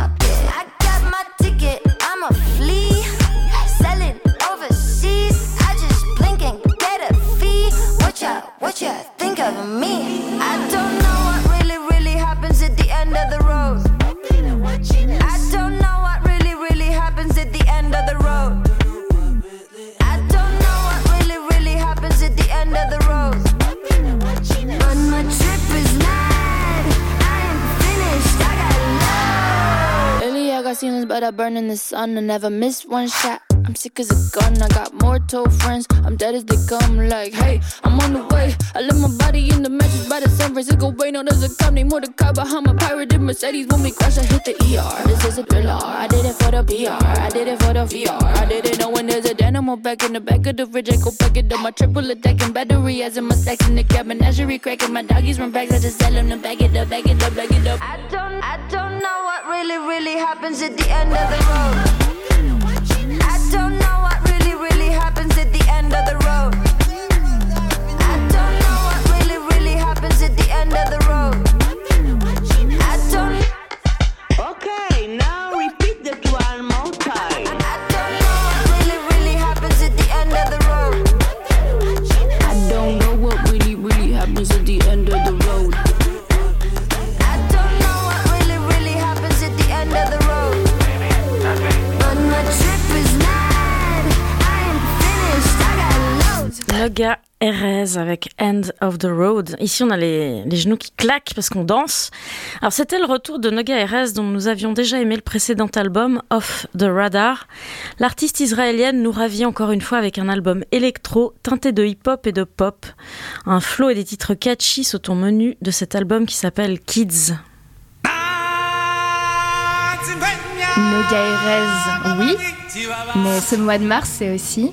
I burn in the sun. I never miss one shot. I'm sick as a gun. I got more told friends. I'm dead as they come. Like, hey, I'm on the way. I live my body in the mattress by the San Francisco Bay. No, there's a cop named Mordecai behind my pirated Mercedes. When we crash, I hit the ER. This is a thriller. I did it for the PR. I did it for the VR. I didn't know when there's a dynamo back in the back of the fridge. I go back it up my triple attack and battery. As in my stacks in the cabin. Menagerie cracking my doggies run back. I just tell them to back it up, back it up, back it up. I don't, I don't know what really, really happens at the end of the road. Happens at the end of the road. I don't know what really, really happens at the end of the road. I don't. Okay, now repeat that one more time. I don't know what really, really happens at the end of the road. I don't know what really, really happens at the end of the road. Noga Erez avec End of the Road. Ici, on a les, les genoux qui claquent parce qu'on danse. Alors, c'était le retour de Noga Erez dont nous avions déjà aimé le précédent album, Off the Radar. L'artiste israélienne nous ravit encore une fois avec un album électro teinté de hip-hop et de pop. Un flow et des titres catchy sont au menu de cet album qui s'appelle Kids. Noga Erez, oui. Mais ce mois de mars, c'est aussi.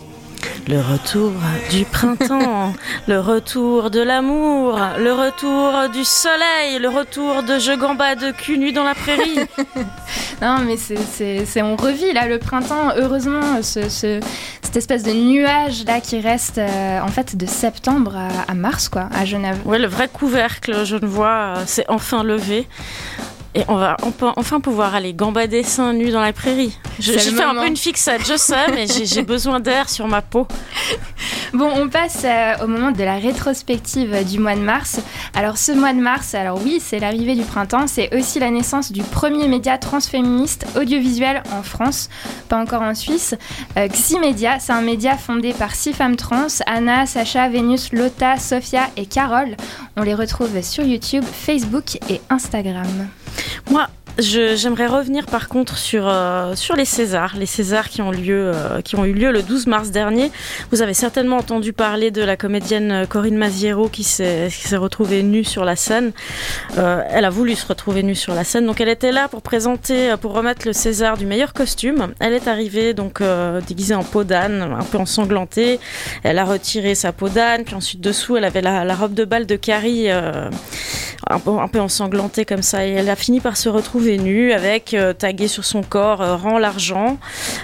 Le retour du printemps, le retour de l'amour, le retour du soleil, le retour de je gambade cul nu dans la prairie. Non, mais c'est, c'est, c'est- on revit là le printemps. Heureusement, ce, ce- cette espèce de nuage là qui reste euh, en fait de septembre à, à mars, quoi, à Genève. Ouais, le vrai couvercle genevois euh, s'est enfin levé. Et on va on- enfin pouvoir aller gambader seins nus dans la prairie. Je, le fait un peu une fixette, je sais, mais j'ai, besoin d'air sur ma peau. Bon, on passe euh, au moment de la rétrospective du mois de mars. Alors, ce mois de mars, alors oui, c'est l'arrivée du printemps, c'est aussi la naissance du premier média transféministe audiovisuel en France, pas encore en Suisse. Euh, Ximedia, c'est un média fondé par six femmes trans Anna, Sacha, Vénus, Lotta, Sophia et Carole. On les retrouve sur YouTube, Facebook et Instagram. Moi, je- j'aimerais revenir par contre sur, euh, sur les Césars, les Césars qui ont, lieu, euh, qui ont eu lieu le 12 mars dernier. Vous avez certainement entendu parler de la comédienne euh, Corinne Maziero qui s'est retrouvée nue sur la scène. Elle a voulu se retrouver nue sur la scène, donc elle était là pour présenter, pour remettre le César du meilleur costume. Elle est arrivée donc déguisée en peau d'âne, un peu ensanglantée. Elle a retiré sa peau d'âne, puis ensuite dessous elle avait la, robe de bal de Carrie. un peu, un peu ensanglantée comme ça. Et elle a fini par se retrouver nue avec euh, tagué sur son corps euh, Rends l'argent,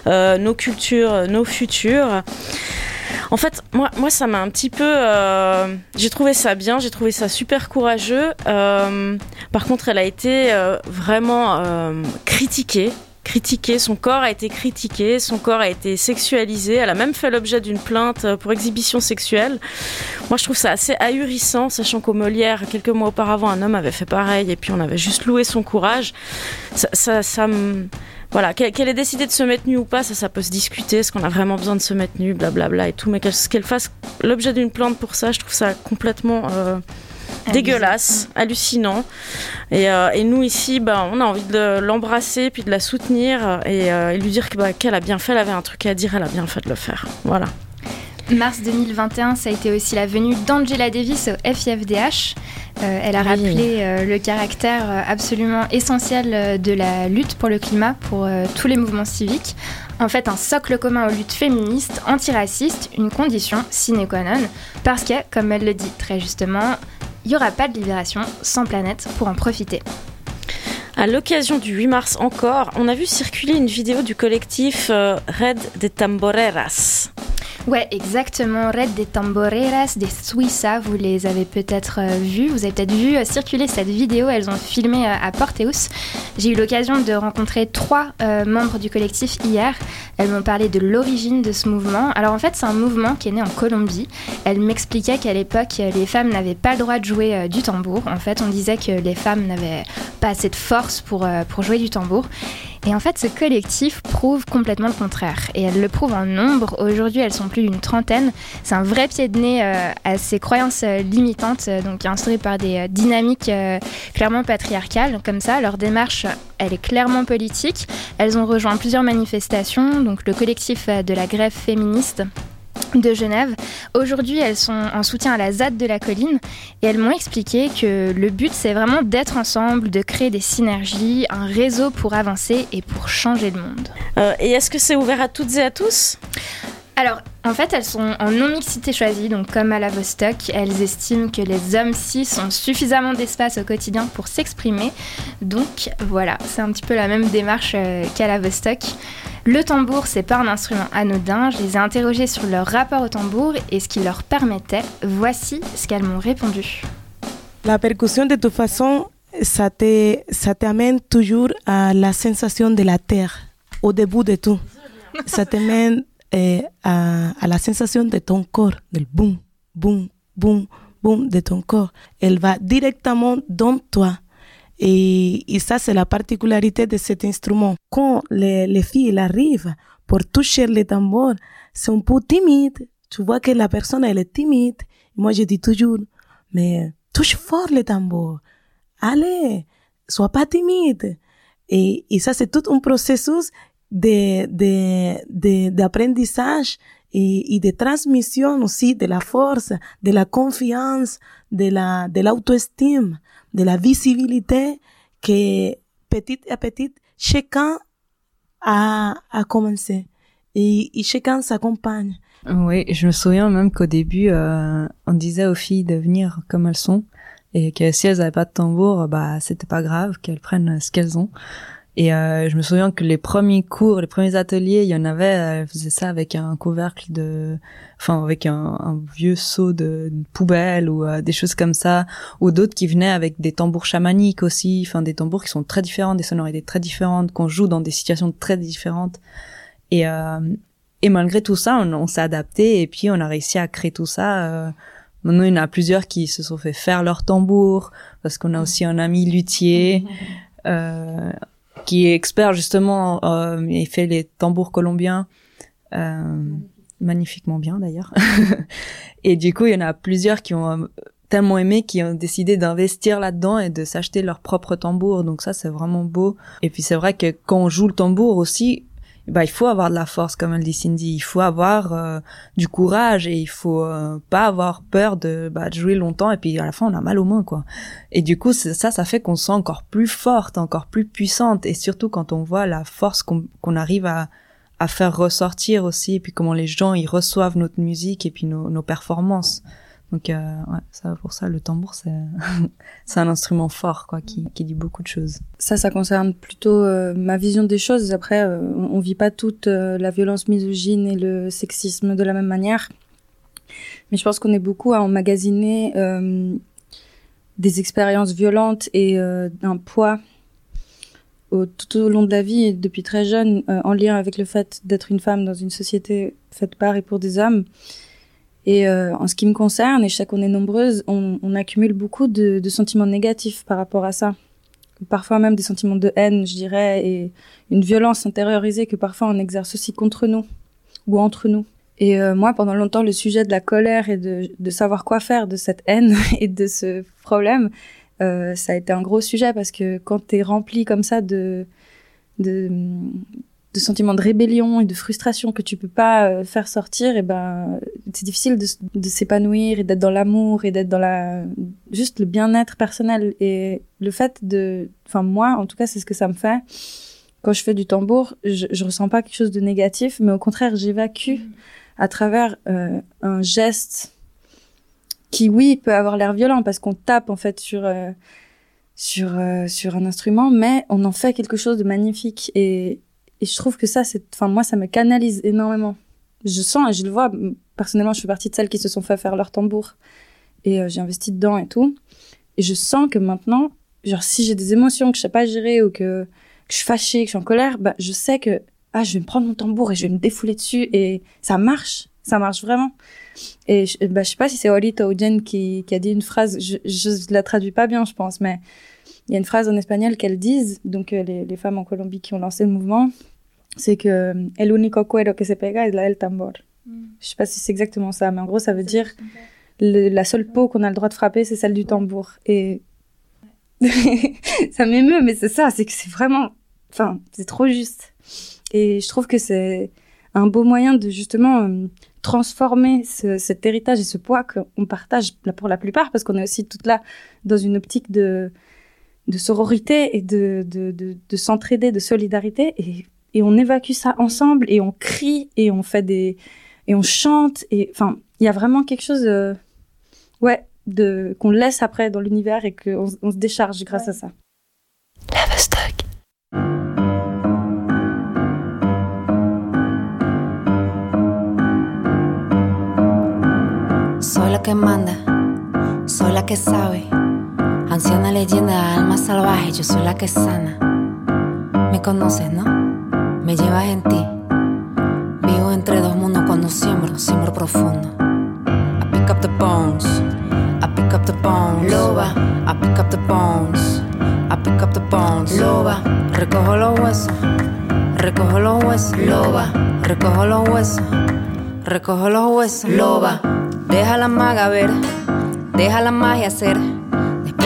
euh, nos cultures, nos futurs. En fait, moi, moi ça m'a un petit peu. j'ai trouvé ça bien, j'ai trouvé ça super courageux. Par contre, elle a été vraiment critiquée critiqué, son corps a été critiqué, son corps a été sexualisé, elle a même fait l'objet d'une plainte euh, pour exhibition sexuelle. Moi, je trouve ça assez ahurissant, sachant qu'au Molière, quelques mois auparavant, un homme avait fait pareil, et puis on avait juste loué son courage. Ça, ça, voilà, qu'elle ait décidé de se mettre nue ou pas, ça, ça peut se discuter. Est-ce qu'on a vraiment besoin de se mettre nue, blablabla et tout. Mais qu'elle fasse l'objet d'une plainte pour ça, je trouve ça complètement euh, dégueulasse, hallucinant. Et, euh, et, nous ici, bah, on a envie de l'embrasser, puis de la soutenir et, euh, et lui dire bah, qu'elle a bien fait, elle avait un truc à dire, elle a bien fait de le faire. Voilà. Mars 2021, ça a été aussi la venue d'Angela Davis au FIFDH. Euh, elle a Oui. rappelé euh, le caractère euh, absolument essentiel euh, de la lutte pour le climat pour euh, tous les mouvements civiques. En fait, un socle commun aux luttes féministes, antiracistes, une condition sine qua non, parce que, comme elle le dit très justement, il n'y aura pas de libération sans planète pour en profiter. À l'occasion du 8 mars encore, on a vu circuler une vidéo du collectif euh, Red de Tamboreras. Ouais, exactement. Red des Tamboreras, des Suiza, vous les avez peut-être euh, vus. Vous avez peut-être vu euh, circuler cette vidéo. Elles ont filmé euh, à Porteus. J'ai eu l'occasion de rencontrer trois euh, membres du collectif hier. Elles m'ont parlé de l'origine de ce mouvement. Alors en fait, c'est un mouvement qui est né en Colombie. Elles m'expliquaient qu'à l'époque, les femmes n'avaient pas le droit de jouer du tambour. En fait, on disait que les femmes n'avaient pas assez de force pour, pour jouer du tambour. Et en fait, ce collectif prouve complètement le contraire. Et elles le prouvent en nombre. Aujourd'hui, elles sont plus d'une trentaine. C'est un vrai pied de nez euh, à ces croyances euh, limitantes, euh, donc instaurées par des dynamiques clairement patriarcales. Comme ça, leur démarche, elle est clairement politique. Elles ont rejoint plusieurs manifestations, donc le collectif de la grève féministe de Genève. Aujourd'hui, elles sont en soutien à la ZAD de la colline et elles m'ont expliqué que le but, c'est vraiment d'être ensemble, de créer des synergies, un réseau pour avancer et pour changer le monde. Euh, et est-ce que c'est ouvert à toutes et à tous? Alors, en fait, elles sont en non-mixité choisie, donc comme à la Vostok, elles estiment que les hommes cis ont suffisamment d'espace au quotidien pour s'exprimer. Donc voilà, c'est un petit peu la même démarche euh, qu'à la Vostok. Le tambour, c'est pas un instrument anodin. Je les ai interrogées sur leur rapport au tambour et ce qui leur permettait. Voici ce qu'elles m'ont répondu. La percusión, de toute façon, ça t'amène toujours à la sensation de la terre, au début de tout. Ça t'amène eh, à, à la sensation de ton corps, del boum, boum, boum, boum de ton corps. Elle va directement dans toi. Et, et ça, c'est la particularité de cet instrument. Quand les, les filles arrivent pour toucher le tambour, c'est un peu timide. Tu vois que la personne, elle est timide. Moi, je dis toujours, mais touche fort le tambour. Allez, sois pas timide. Et, et ça, c'est tout un processus de, de, de, d'apprentissage et, et de transmission aussi de la force, de la confiance, de la, de l'auto-estime, de la visibilité que petit à petit, chacun a, a commencé. Et, et chacun s'accompagne. Oui, je me souviens même qu'au début, euh, on disait aux filles de venir comme elles sont et que si elles avaient pas de tambour, bah c'était pas grave qu'elles prennent ce qu'elles ont. Et euh, je me souviens que les premiers cours, les premiers ateliers, il y en avait, elles faisaient ça avec un couvercle de, enfin avec un, un vieux seau de, de poubelle ou euh, des choses comme ça, ou d'autres qui venaient avec des tambours chamaniques aussi, enfin des tambours qui sont très différents, des sonorités très différentes, qu'on joue dans des situations très différentes. Et euh, et malgré tout ça, on, on s'est adapté et puis on a réussi à créer tout ça. Euh, maintenant, il y en a plusieurs qui se sont fait faire leur tambour parce qu'on a aussi un ami luthier euh, qui est expert justement. Euh, il fait les tambours colombiens euh, magnifiquement bien d'ailleurs. et du coup, il y en a plusieurs qui ont euh, tellement aimé qui ont décidé d'investir là-dedans et de s'acheter leur propre tambour. Donc ça, c'est vraiment beau. Et puis c'est vrai que quand on joue le tambour aussi, bah il faut avoir de la force comme elle dit Cindy. Il faut avoir euh, du courage et il faut euh, pas avoir peur de, bah, de jouer longtemps et puis à la fin on a mal aux mains quoi. Et du coup ça ça fait qu'on se sent encore plus forte encore plus puissante. Et surtout quand on voit la force qu'on qu'on arrive à à faire ressortir aussi et puis comment les gens ils reçoivent notre musique et puis nos, nos performances donc euh, ouais ça pour ça le tambour c'est c'est un instrument fort quoi qui qui dit beaucoup de choses Ça, ça concerne plutôt euh, ma vision des choses. Après, euh, on, vit pas toute euh, la violence misogyne et le sexisme de la même manière. Mais je pense qu'on est beaucoup à emmagasiner euh, des expériences violentes et euh, d'un poids au, tout au long de la vie, depuis très jeune, en lien avec le fait d'être une femme dans une société faite par et pour des hommes. Et euh, en ce qui me concerne, et je sais qu'on est nombreuses, on, accumule beaucoup de, sentiments négatifs par rapport à ça. Parfois même des sentiments de haine, je dirais, et une violence intériorisée que parfois on exerce aussi contre nous ou entre nous. Et euh, moi, pendant longtemps, le sujet de la colère et de, de savoir quoi faire de cette haine et de ce problème, euh, ça a été un gros sujet parce que quand tu es rempli comme ça de, de, de, sentiments de rébellion et de frustration que tu peux pas euh, faire sortir, et ben c'est difficile de, de s'épanouir et d'être dans l'amour et d'être dans la juste le bien-être personnel. Et le fait de, enfin moi en tout cas c'est ce que ça me fait. Quand je fais du tambour, je, je ressens pas quelque chose de négatif, mais au contraire j'évacue à travers euh, un geste qui oui peut avoir l'air violent parce qu'on tape en fait sur euh, sur euh, sur un instrument mais on en fait quelque chose de magnifique. Et, et je trouve que ça c'est enfin moi ça me canalise énormément. Je sens et je le vois. Personnellement je fais partie de celles qui se sont fait faire leur tambour. Et euh, j'ai investi dedans et tout. Et je sens que maintenant genre si j'ai des émotions que je sais pas gérer ou que, je suis fâchée que je suis en colère bah je sais que ah je vais me prendre mon tambour et je vais me défouler dessus. Et ça marche. Ça marche vraiment. Et je, bah, je sais pas si c'est Olita ou Jen qui, qui a dit une phrase, je, je la traduis pas bien, je pense, mais il y a une phrase en espagnol qu'elles disent, donc euh, les, les femmes en Colombie qui ont lancé le mouvement, c'est que euh, el único cuero que se pega es la del tambor. Mm. Je sais pas si c'est exactement ça, mais en gros ça veut dire le, la seule peau qu'on a le droit de frapper, c'est celle du tambour. Et ça m'émeut, mais c'est ça, c'est que c'est vraiment, enfin, c'est trop juste. Et je trouve que c'est un beau moyen de justement euh, transformer ce, cet héritage et ce poids qu'on partage pour la plupart, parce qu'on est aussi toute là dans une optique de, de sororité et de, de, de, de s'entraider, de solidarité, et, et on évacue ça ensemble, et on crie, et on fait des... et on chante, et enfin, il y a vraiment quelque chose, de, ouais, de qu'on laisse après dans l'univers et qu'on on se décharge grâce ouais. à ça. Soy la que manda, soy la que sabe. Anciana leyenda, alma salvaje, yo soy la que sana. Me conoces, ¿no? Me llevas en ti. Vivo entre dos mundos cuando siembro, siembro profundo. I pick up the bones, I pick up the bones. Loba, I pick up the bones, I pick up the bones. Loba, recojo los huesos, recojo los huesos. Loba, recojo los huesos, recojo los huesos. Loba. Deja la maga ver, deja la magia ser.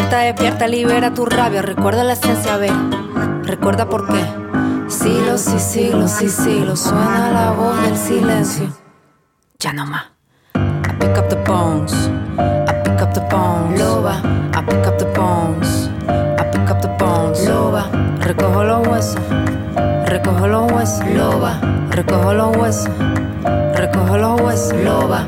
Despierta, despierta, libera tu rabia. Recuerda la esencia, ver. Recuerda por qué. Siglos y siglos y siglos suena la voz del silencio. Ya no más. I pick up the bones. I pick up the bones. Loba. I pick up the bones. I pick up the bones. Loba. Recojo los huesos. Recojo los huesos. Loba. Recojo los huesos. Recojo los huesos. Loba.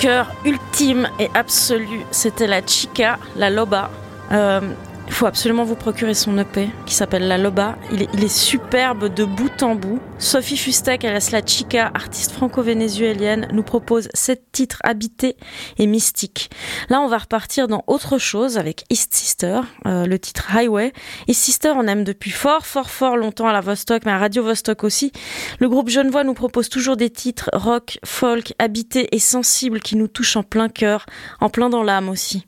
Cœur ultime et absolu, c'était la Chica, la Loba. Euh, il faut absolument vous procurer son EP qui s'appelle La Loba. Il est, il est superbe de bout en bout. Sophie Fustek, alias La Chica, artiste franco-vénézuélienne, nous propose sept titres habités et mystiques. Là, on va repartir dans autre chose avec East Sister, euh, le titre Highway. East Sister, on aime depuis fort, fort, fort longtemps à la Vostok, mais à Radio Vostok aussi. Le groupe Genevois nous propose toujours des titres rock, folk, habités et sensibles qui nous touchent en plein cœur, en plein dans l'âme aussi.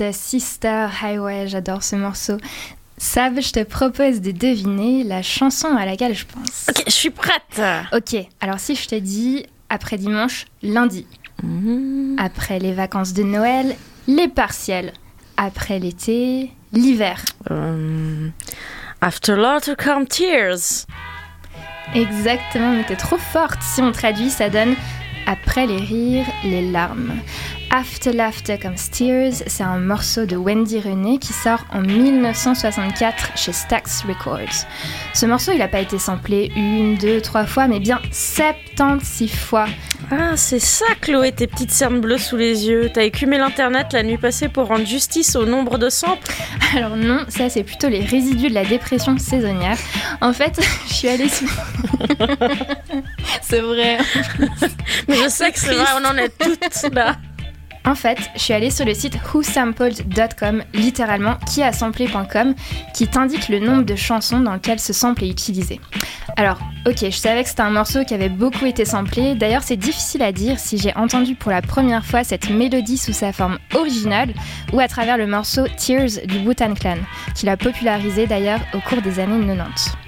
East Sister Highway, j'adore ce morceau. Sab, je te propose de deviner la chanson à laquelle je pense. Ok, je suis prête. Ok, alors si je te dis après dimanche, lundi. Après les vacances de Noël, les partiels. Après l'été, l'hiver. Euh, after laughter come tears. Exactement, mais t'es trop forte. Si on traduit, ça donne après les rires, les larmes. After Laughter Comes Tears, c'est un morceau de Wendy René qui sort en 1964 chez Stax Records. Ce morceau, il n'a pas été samplé une, deux, trois fois, mais bien 76 fois. Ah, c'est ça, Chloé, tes petites cernes bleues sous les yeux. T'as écumé l'internet la nuit passée pour rendre justice au nombre de samples? Alors non, ça c'est plutôt les résidus de la dépression saisonnière. En fait, je suis allée sur... c'est vrai. Mais je sais que c'est vrai, on en est toutes là. En fait, je suis allée sur le site whosampled.com, littéralement qui a samplé.com, qui t'indique le nombre de chansons dans lesquelles ce sample est utilisé. Alors, ok, je savais que c'était un morceau qui avait beaucoup été samplé. D'ailleurs, c'est difficile à dire si j'ai entendu pour la première fois cette mélodie sous sa forme originale ou à travers le morceau Tears du Wu-Tang Clan, qu'il a popularisé d'ailleurs au cours des années 90.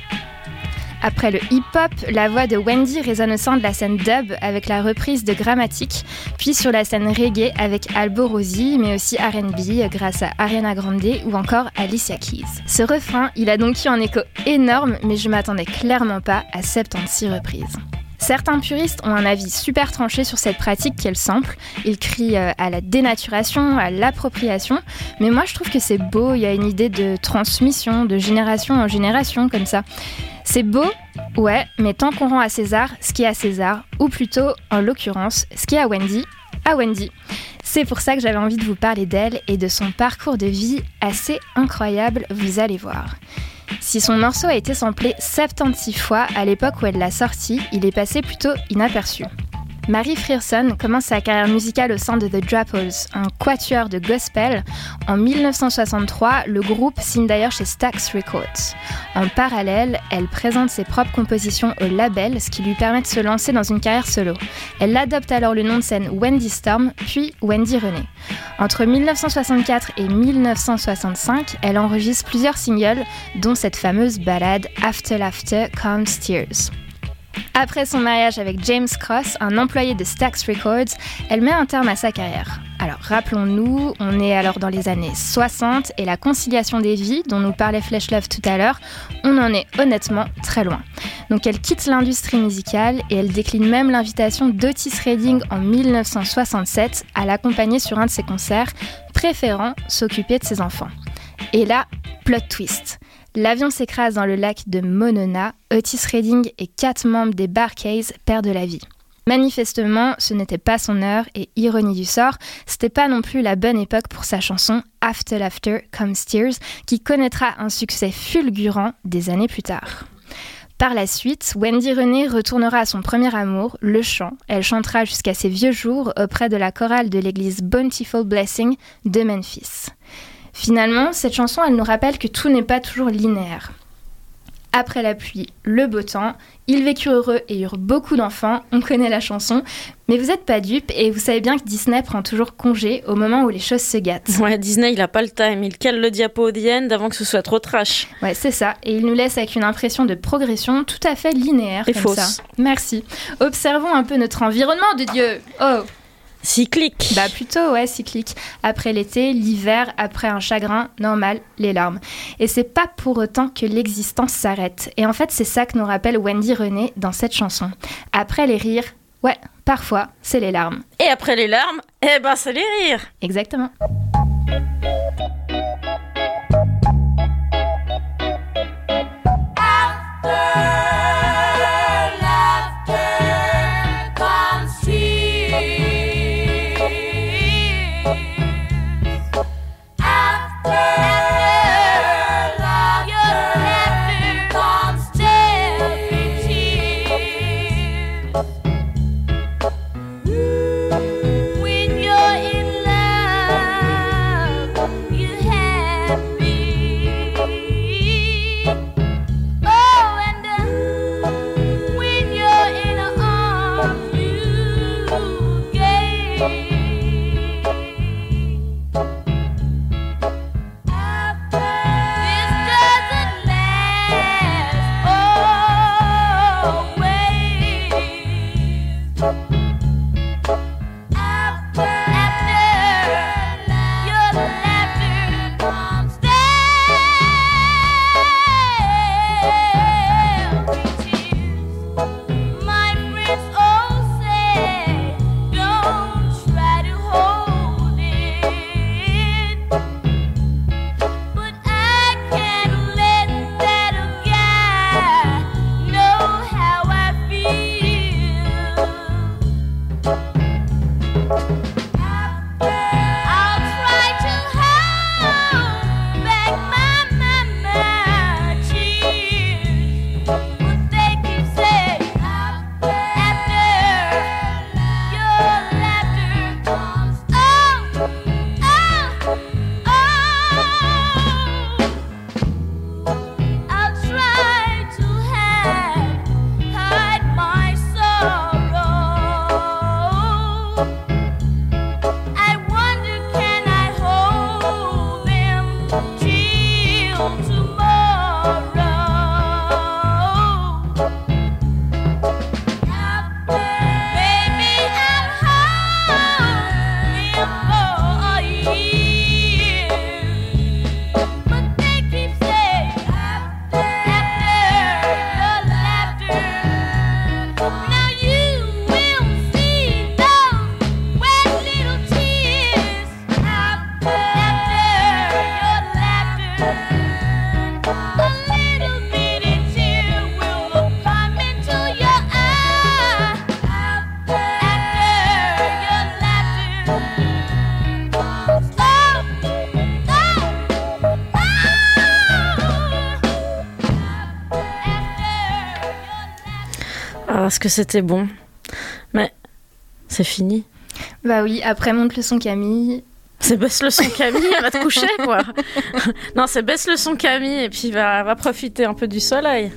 Après le hip-hop, la voix de Wendy résonne au sein de la scène dub avec la reprise de Grammatic, puis sur la scène reggae avec Albo Rosi, mais aussi R&B grâce à Ariana Grande ou encore Alicia Keys. Ce refrain, il a donc eu un écho énorme, mais je m'attendais clairement pas à 76 reprises. Certains puristes ont un avis super tranché sur cette pratique qu'elle sample. Ils crient euh, à la dénaturation, à l'appropriation. Mais moi, je trouve que c'est beau. Il y a une idée de transmission, de génération en génération, comme ça. C'est beau, ouais, mais tant qu'on rend à César ce qui est à César, ou plutôt, en l'occurrence, ce qui est à Wendy, à Wendy. C'est pour ça que j'avais envie de vous parler d'elle et de son parcours de vie assez incroyable, vous allez voir. Si son morceau a été samplé 76 fois à l'époque où elle l'a sorti, il est passé plutôt inaperçu. Marie Frierson commence sa carrière musicale au sein de The Drapples, un quatuor de gospel. En 1963, le groupe signe d'ailleurs chez Stax Records. En parallèle, elle présente ses propres compositions au label, ce qui lui permet de se lancer dans une carrière solo. Elle adopte alors le nom de scène Wendy Storm, puis Wendy René. Entre 1964 et 1965, elle enregistre plusieurs singles, dont cette fameuse ballade After Laughter Comes Tears. Après son mariage avec James Cross, un employé de Stax Records, elle met un terme à sa carrière. Alors rappelons-nous, on est alors dans les années 60 et la conciliation des vies dont nous parlait Flesh Love tout à l'heure, on en est honnêtement très loin. Donc elle quitte l'industrie musicale et elle décline même l'invitation d'Otis Redding en 1967 à l'accompagner sur un de ses concerts, préférant s'occuper de ses enfants. Et là, plot twist. L'avion s'écrase dans le lac de Monona. Otis Redding et quatre membres des Barcays perdent la vie. Manifestement, ce n'était pas son heure et ironie du sort, c'était pas non plus la bonne époque pour sa chanson After Laughter Comes Tears qui connaîtra un succès fulgurant des années plus tard. Par la suite, Wendy René retournera à son premier amour, le chant. Elle chantera jusqu'à ses vieux jours auprès de la chorale de l'église Bountiful Blessing de Memphis. Finalement, cette chanson, elle nous rappelle que tout n'est pas toujours linéaire. Après la pluie, le beau temps, ils vécurent heureux et eurent beaucoup d'enfants, on connaît la chanson, mais vous n'êtes pas dupes et vous savez bien que Disney prend toujours congé au moment où les choses se gâtent. Ouais, Disney, il a pas le time, il cale le diapo au the end avant que ce soit trop trash. Ouais, c'est ça, et il nous laisse avec une impression de progression tout à fait linéaire. Et comme fausse. ça. Merci. Observons un peu notre environnement de Dieu. Oh Cyclique. Bah plutôt, ouais, cyclique. Après l'été, l'hiver, après un chagrin, normal, les larmes. Et c'est pas pour autant que l'existence s'arrête. Et en fait, c'est ça que nous rappelle Wendy René dans cette chanson. Après les rires, ouais, parfois, c'est les larmes. Et après les larmes, eh ben c'est les rires. Exactement. Ah, est-ce que c'était bon Mais c'est fini. Bah oui, après monte le son Camille. C'est baisse le son Camille, elle va te coucher quoi. non, c'est baisse le son Camille et puis va, va profiter un peu du soleil.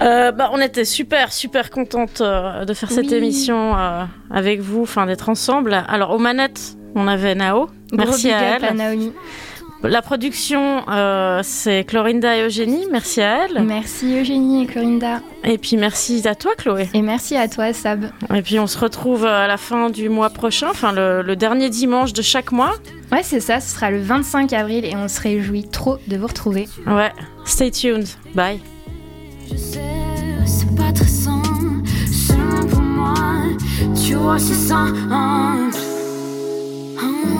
Euh, bah, on était super, super contente euh, de faire cette émission euh, avec vous, enfin d'être ensemble. Alors, aux manettes, on avait Nao. Merci à elle. à Naomi. La production, euh, c'est Clorinda et Eugénie. Merci à elle. Merci Eugénie et Clorinda. Et puis merci à toi, Chloé. Et merci à toi, Sab. Et puis on se retrouve à la fin du mois prochain, enfin le, le dernier dimanche de chaque mois. Ouais, c'est ça, ce sera le 25 avril et on se réjouit trop de vous retrouver. Ouais, stay tuned. Bye. Je sais, c'est pas très simple, seulement pour moi. Tu vois, c'est simple. Tu